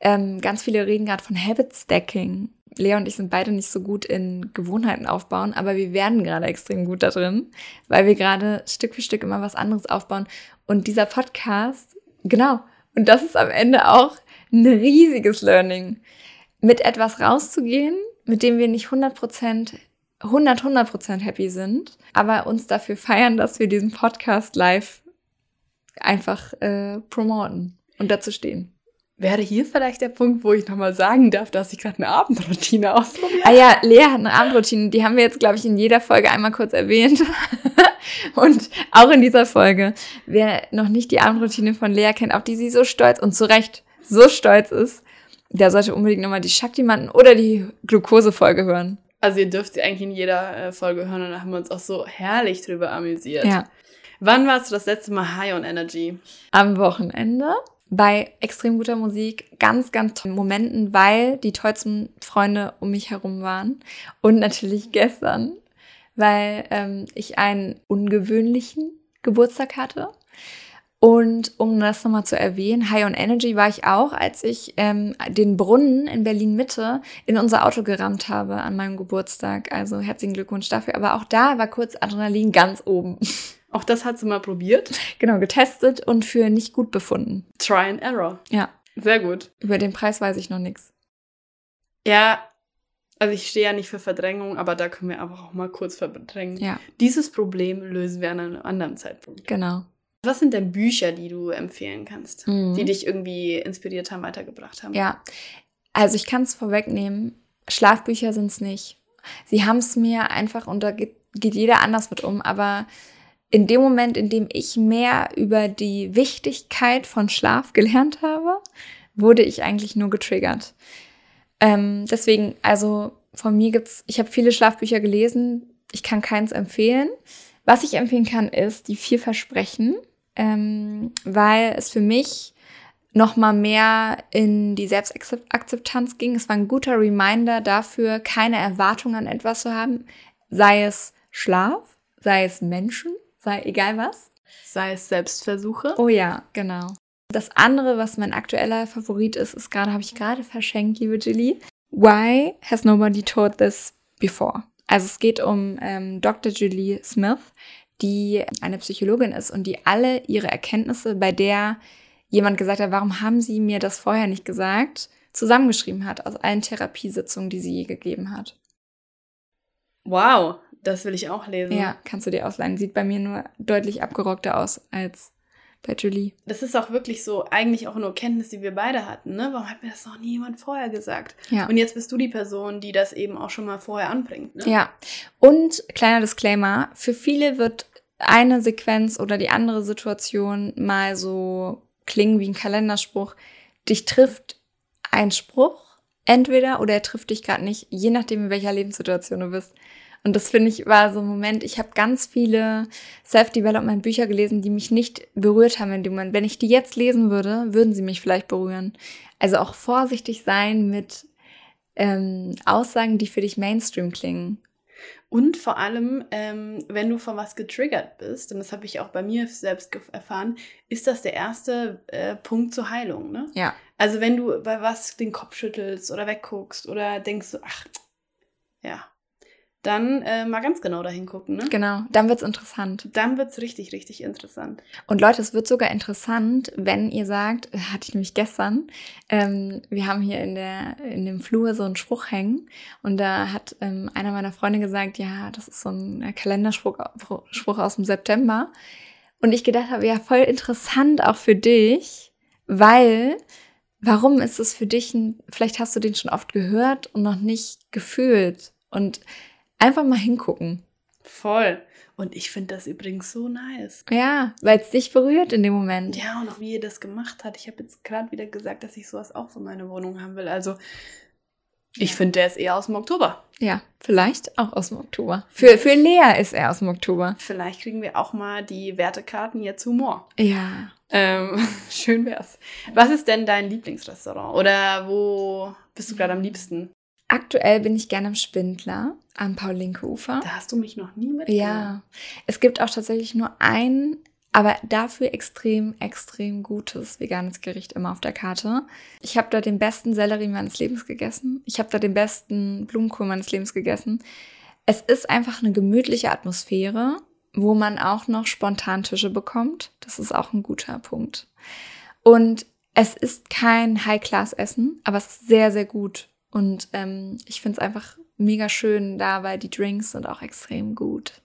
ähm, ganz viele reden gerade von Habit Stacking. Lea und ich sind beide nicht so gut in Gewohnheiten aufbauen, aber wir werden gerade extrem gut da drin, weil wir gerade Stück für Stück immer was anderes aufbauen. Und dieser Podcast, genau, und das ist am Ende auch ein riesiges Learning, mit etwas rauszugehen, mit dem wir nicht 100 Prozent 100, 100 Prozent happy sind, aber uns dafür feiern, dass wir diesen Podcast live einfach äh, promoten und dazu stehen. Wäre hier vielleicht der Punkt, wo ich nochmal sagen darf, dass ich gerade eine Abendroutine ausprobiere? Ah ja, Lea hat eine Abendroutine. Die haben wir jetzt, glaube ich, in jeder Folge einmal kurz erwähnt. und auch in dieser Folge. Wer noch nicht die Abendroutine von Lea kennt, auf die sie so stolz und zu Recht so stolz ist, der sollte unbedingt nochmal die Shaktimanten oder die Glukosefolge hören. Also ihr dürft sie eigentlich in jeder äh, Folge hören und da haben wir uns auch so herrlich drüber amüsiert. Ja. Wann warst du das letzte Mal high on energy? Am Wochenende bei extrem guter Musik, ganz, ganz tollen Momenten, weil die tollsten Freunde um mich herum waren. Und natürlich gestern, weil ähm, ich einen ungewöhnlichen Geburtstag hatte. Und um das nochmal zu erwähnen, High on Energy war ich auch, als ich ähm, den Brunnen in Berlin Mitte in unser Auto gerammt habe an meinem Geburtstag. Also herzlichen Glückwunsch dafür. Aber auch da war kurz Adrenalin ganz oben. Auch das hat sie mal probiert. Genau, getestet und für nicht gut befunden. Try and Error. Ja. Sehr gut. Über den Preis weiß ich noch nichts. Ja, also ich stehe ja nicht für Verdrängung, aber da können wir einfach auch mal kurz verdrängen. Ja. Dieses Problem lösen wir an einem anderen Zeitpunkt. Genau. Was sind denn Bücher, die du empfehlen kannst, mhm. die dich irgendwie inspiriert haben, weitergebracht haben? Ja, also ich kann es vorwegnehmen, Schlafbücher sind es nicht. Sie haben es mir einfach, und da geht, geht jeder anders mit um, aber in dem Moment, in dem ich mehr über die Wichtigkeit von Schlaf gelernt habe, wurde ich eigentlich nur getriggert. Ähm, deswegen, also von mir gibt's, ich habe viele Schlafbücher gelesen, ich kann keins empfehlen. Was ich empfehlen kann, ist die vier Versprechen, ähm, weil es für mich noch mal mehr in die Selbstakzeptanz ging. Es war ein guter Reminder dafür, keine Erwartungen an etwas zu haben, sei es Schlaf, sei es Menschen, sei egal was. Sei es Selbstversuche. Oh ja, genau. Das andere, was mein aktueller Favorit ist, ist gerade, habe ich gerade verschenkt, liebe Julie. Why has nobody told this before? Also es geht um ähm, Dr. Julie Smith, die eine Psychologin ist und die alle ihre Erkenntnisse, bei der jemand gesagt hat, warum haben Sie mir das vorher nicht gesagt, zusammengeschrieben hat aus allen Therapiesitzungen, die sie je gegeben hat. Wow, Das will ich auch lesen. Ja, kannst du dir ausleihen. Sieht bei mir nur deutlich abgerockter aus als bei Julie. Das ist auch wirklich so, eigentlich auch nur Kenntnis, die wir beide hatten. Ne? Warum hat mir das noch nie jemand vorher gesagt? Ja. Und jetzt bist du die Person, die das eben auch schon mal vorher anbringt. Ne? Ja. Und kleiner Disclaimer, für viele wird eine Sequenz oder die andere Situation mal so klingen wie ein Kalenderspruch. Dich trifft ein Spruch entweder oder er trifft dich gerade nicht, je nachdem, in welcher Lebenssituation du bist. Und das finde ich war so ein Moment, ich habe ganz viele Self-Development-Bücher gelesen, die mich nicht berührt haben in dem Moment. Wenn ich die jetzt lesen würde, würden sie mich vielleicht berühren. Also auch vorsichtig sein mit ähm, Aussagen, die für dich Mainstream klingen. Und vor allem, ähm, wenn du von was getriggert bist, und das habe ich auch bei mir selbst erfahren, ist das der erste äh, Punkt zur Heilung. Ne? Ja. Also wenn du bei was den Kopf schüttelst oder wegguckst oder denkst so, ach, ja, dann äh, mal ganz genau dahin gucken. Ne? Genau, dann wird's interessant. Dann wird's richtig, richtig interessant. Und Leute, es wird sogar interessant, wenn ihr sagt, äh, hatte ich nämlich gestern, ähm, wir haben hier in, der, in dem Flur so einen Spruch hängen und da hat ähm, einer meiner Freunde gesagt, ja, das ist so ein Kalenderspruch Spruch aus dem September. Und ich gedacht habe, ja, voll interessant auch für dich, weil warum ist es für dich, ein, vielleicht hast du den schon oft gehört und noch nicht gefühlt. Und Einfach mal hingucken. Voll. Und ich finde das übrigens so nice. Ja, weil es dich berührt in dem Moment. Ja, und auch wie ihr das gemacht hat. Ich habe jetzt gerade wieder gesagt, dass ich sowas auch für meine Wohnung haben will. Also, ich ja. finde, der ist eher aus dem Oktober. Ja, vielleicht auch aus dem Oktober. Für, für Lea ist er aus dem Oktober. Vielleicht kriegen wir auch mal die Wertekarten jetzt Humor. Ja. Ähm, schön wär's. Was ist denn dein Lieblingsrestaurant? Oder wo bist du gerade am liebsten? Aktuell bin ich gerne im Spindler am Paul-Linke-Ufer. Da hast du mich noch nie mit. Ja, es gibt auch tatsächlich nur ein, aber dafür extrem, extrem gutes veganes Gericht immer auf der Karte. Ich habe da den besten Sellerie meines Lebens gegessen. Ich habe da den besten Blumenkohl meines Lebens gegessen. Es ist einfach eine gemütliche Atmosphäre, wo man auch noch spontan Tische bekommt. Das ist auch ein guter Punkt. Und es ist kein High-Class-Essen, aber es ist sehr, sehr gut. Und ähm, ich finde es einfach mega schön da, weil die Drinks sind auch extrem gut.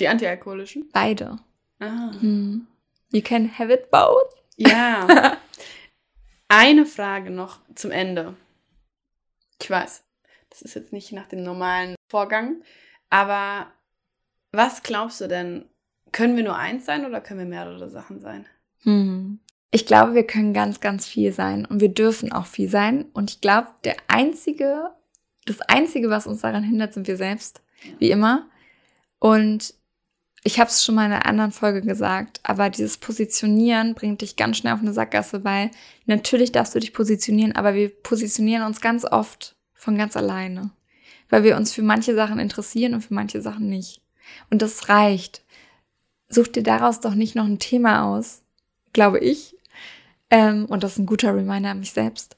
Die antialkoholischen? Beide. Ah. Hm. You can have it both. Ja. Eine Frage noch zum Ende. Ich weiß, das ist jetzt nicht nach dem normalen Vorgang, aber was glaubst du denn? Können wir nur eins sein oder können wir mehrere Sachen sein? Hm. Ich glaube, wir können ganz, ganz viel sein und wir dürfen auch viel sein. Und ich glaube, der einzige, das einzige, was uns daran hindert, sind wir selbst, wie immer. Und ich habe es schon mal in einer anderen Folge gesagt, aber dieses Positionieren bringt dich ganz schnell auf eine Sackgasse, weil natürlich darfst du dich positionieren, aber wir positionieren uns ganz oft von ganz alleine, weil wir uns für manche Sachen interessieren und für manche Sachen nicht. Und das reicht. Such dir daraus doch nicht noch ein Thema aus, glaube ich, ähm, und das ist ein guter Reminder an mich selbst.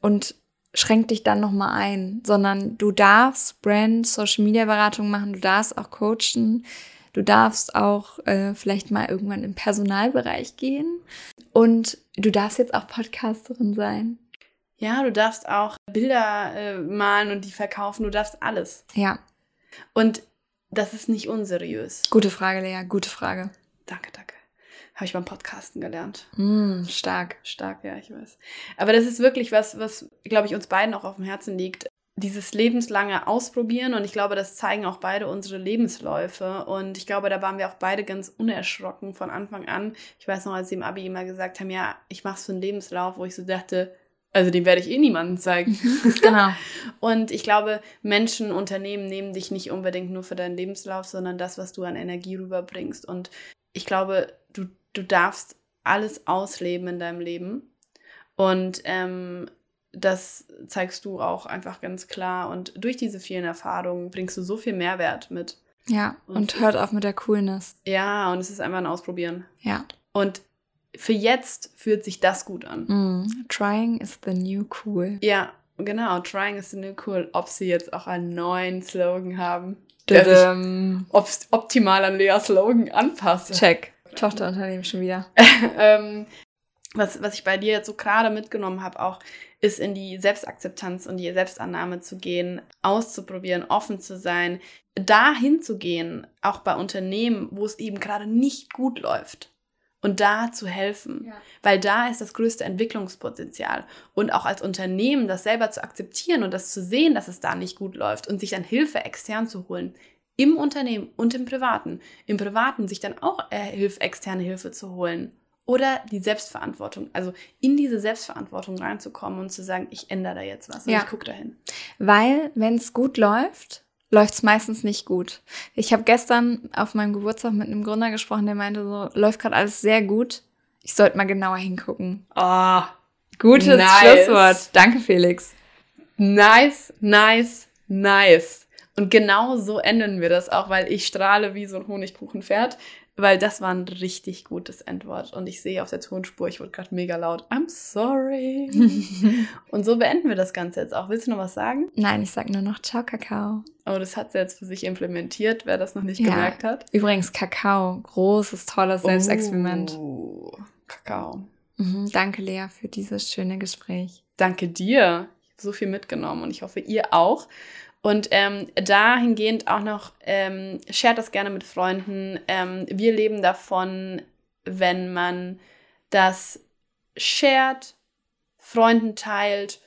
Und schränk dich dann nochmal ein, sondern du darfst Brand, Social Media Beratung machen, du darfst auch coachen, du darfst auch äh, vielleicht mal irgendwann im Personalbereich gehen und du darfst jetzt auch Podcasterin sein. Ja, du darfst auch Bilder äh, malen und die verkaufen, du darfst alles. Ja. Und das ist nicht unseriös. Gute Frage, Lea, gute Frage. Danke, danke. Habe ich beim Podcasten gelernt. Mm, stark. Stark, ja, ich weiß. Aber das ist wirklich was, was, glaube ich, uns beiden auch auf dem Herzen liegt. Dieses lebenslange Ausprobieren und ich glaube, das zeigen auch beide unsere Lebensläufe. Und ich glaube, da waren wir auch beide ganz unerschrocken von Anfang an. Ich weiß noch, als sie im Abi immer gesagt haben, ja, ich mache so einen Lebenslauf, wo ich so dachte, also den werde ich eh niemandem zeigen. Genau. und ich glaube, Menschen, Unternehmen nehmen dich nicht unbedingt nur für deinen Lebenslauf, sondern das, was du an Energie rüberbringst. Und ich glaube, du du darfst alles ausleben in deinem Leben. Und ähm, das zeigst du auch einfach ganz klar. Und durch diese vielen Erfahrungen bringst du so viel Mehrwert mit. Ja, und, und hört auf mit der Coolness. Ja, und es ist einfach ein Ausprobieren. Ja. Und für jetzt fühlt sich das gut an. Mm, trying is the new cool. Ja, genau. Trying is the new cool. Ob sie jetzt auch einen neuen Slogan haben, der sich optimal an Leas Slogan anpasst. Check. Tochterunternehmen schon wieder. ähm, was, was ich bei dir jetzt so gerade mitgenommen habe, auch ist in die Selbstakzeptanz und die Selbstannahme zu gehen, auszuprobieren, offen zu sein, dahin zu gehen, auch bei Unternehmen, wo es eben gerade nicht gut läuft und da zu helfen, ja. weil da ist das größte Entwicklungspotenzial und auch als Unternehmen das selber zu akzeptieren und das zu sehen, dass es da nicht gut läuft und sich dann Hilfe extern zu holen im Unternehmen und im Privaten, im Privaten sich dann auch äh, Hilfe, externe Hilfe zu holen oder die Selbstverantwortung, also in diese Selbstverantwortung reinzukommen und zu sagen, ich ändere da jetzt was und ja. ich gucke dahin. Weil wenn es gut läuft, läuft es meistens nicht gut. Ich habe gestern auf meinem Geburtstag mit einem Gründer gesprochen, der meinte so, läuft gerade alles sehr gut. Ich sollte mal genauer hingucken. Oh, gutes nice. Schlusswort. Danke, Felix. Nice, nice, nice. Und genau so enden wir das auch, weil ich strahle wie so ein Honigkuchenpferd. Weil das war ein richtig gutes Endwort. Und ich sehe auf der Tonspur, ich wurde gerade mega laut. I'm sorry. und so beenden wir das Ganze jetzt auch. Willst du noch was sagen? Nein, ich sage nur noch Ciao, Kakao. Oh, das hat sie jetzt für sich implementiert, wer das noch nicht ja. gemerkt hat. Übrigens, Kakao. Großes, tolles Selbstexperiment. Oh, Kakao. Mhm, danke, Lea, für dieses schöne Gespräch. Danke dir. Ich habe so viel mitgenommen und ich hoffe, ihr auch. Und ähm, dahingehend auch noch, ähm, shared das gerne mit Freunden. Ähm, wir leben davon, wenn man das shared, Freunden teilt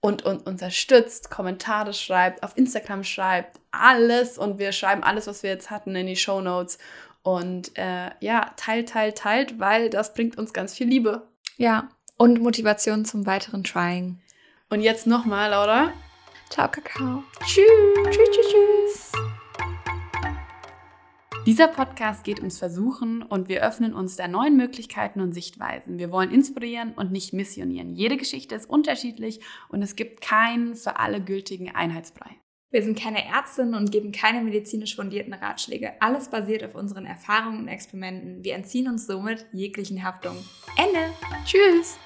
und, und unterstützt, Kommentare schreibt, auf Instagram schreibt, alles. Und wir schreiben alles, was wir jetzt hatten, in die Show Notes. Und äh, ja, teilt, teilt, teilt, weil das bringt uns ganz viel Liebe. Ja, und Motivation zum weiteren Trying. Und jetzt nochmal, Laura. Ciao, Kakao. Tschüss. Tschüss, tschüss, tschüss. Dieser Podcast geht ums Versuchen und wir öffnen uns der neuen Möglichkeiten und Sichtweisen. Wir wollen inspirieren und nicht missionieren. Jede Geschichte ist unterschiedlich und es gibt keinen für alle gültigen Einheitsbrei. Wir sind keine Ärztinnen und geben keine medizinisch fundierten Ratschläge. Alles basiert auf unseren Erfahrungen und Experimenten. Wir entziehen uns somit jeglichen Haftung. Ende. Tschüss.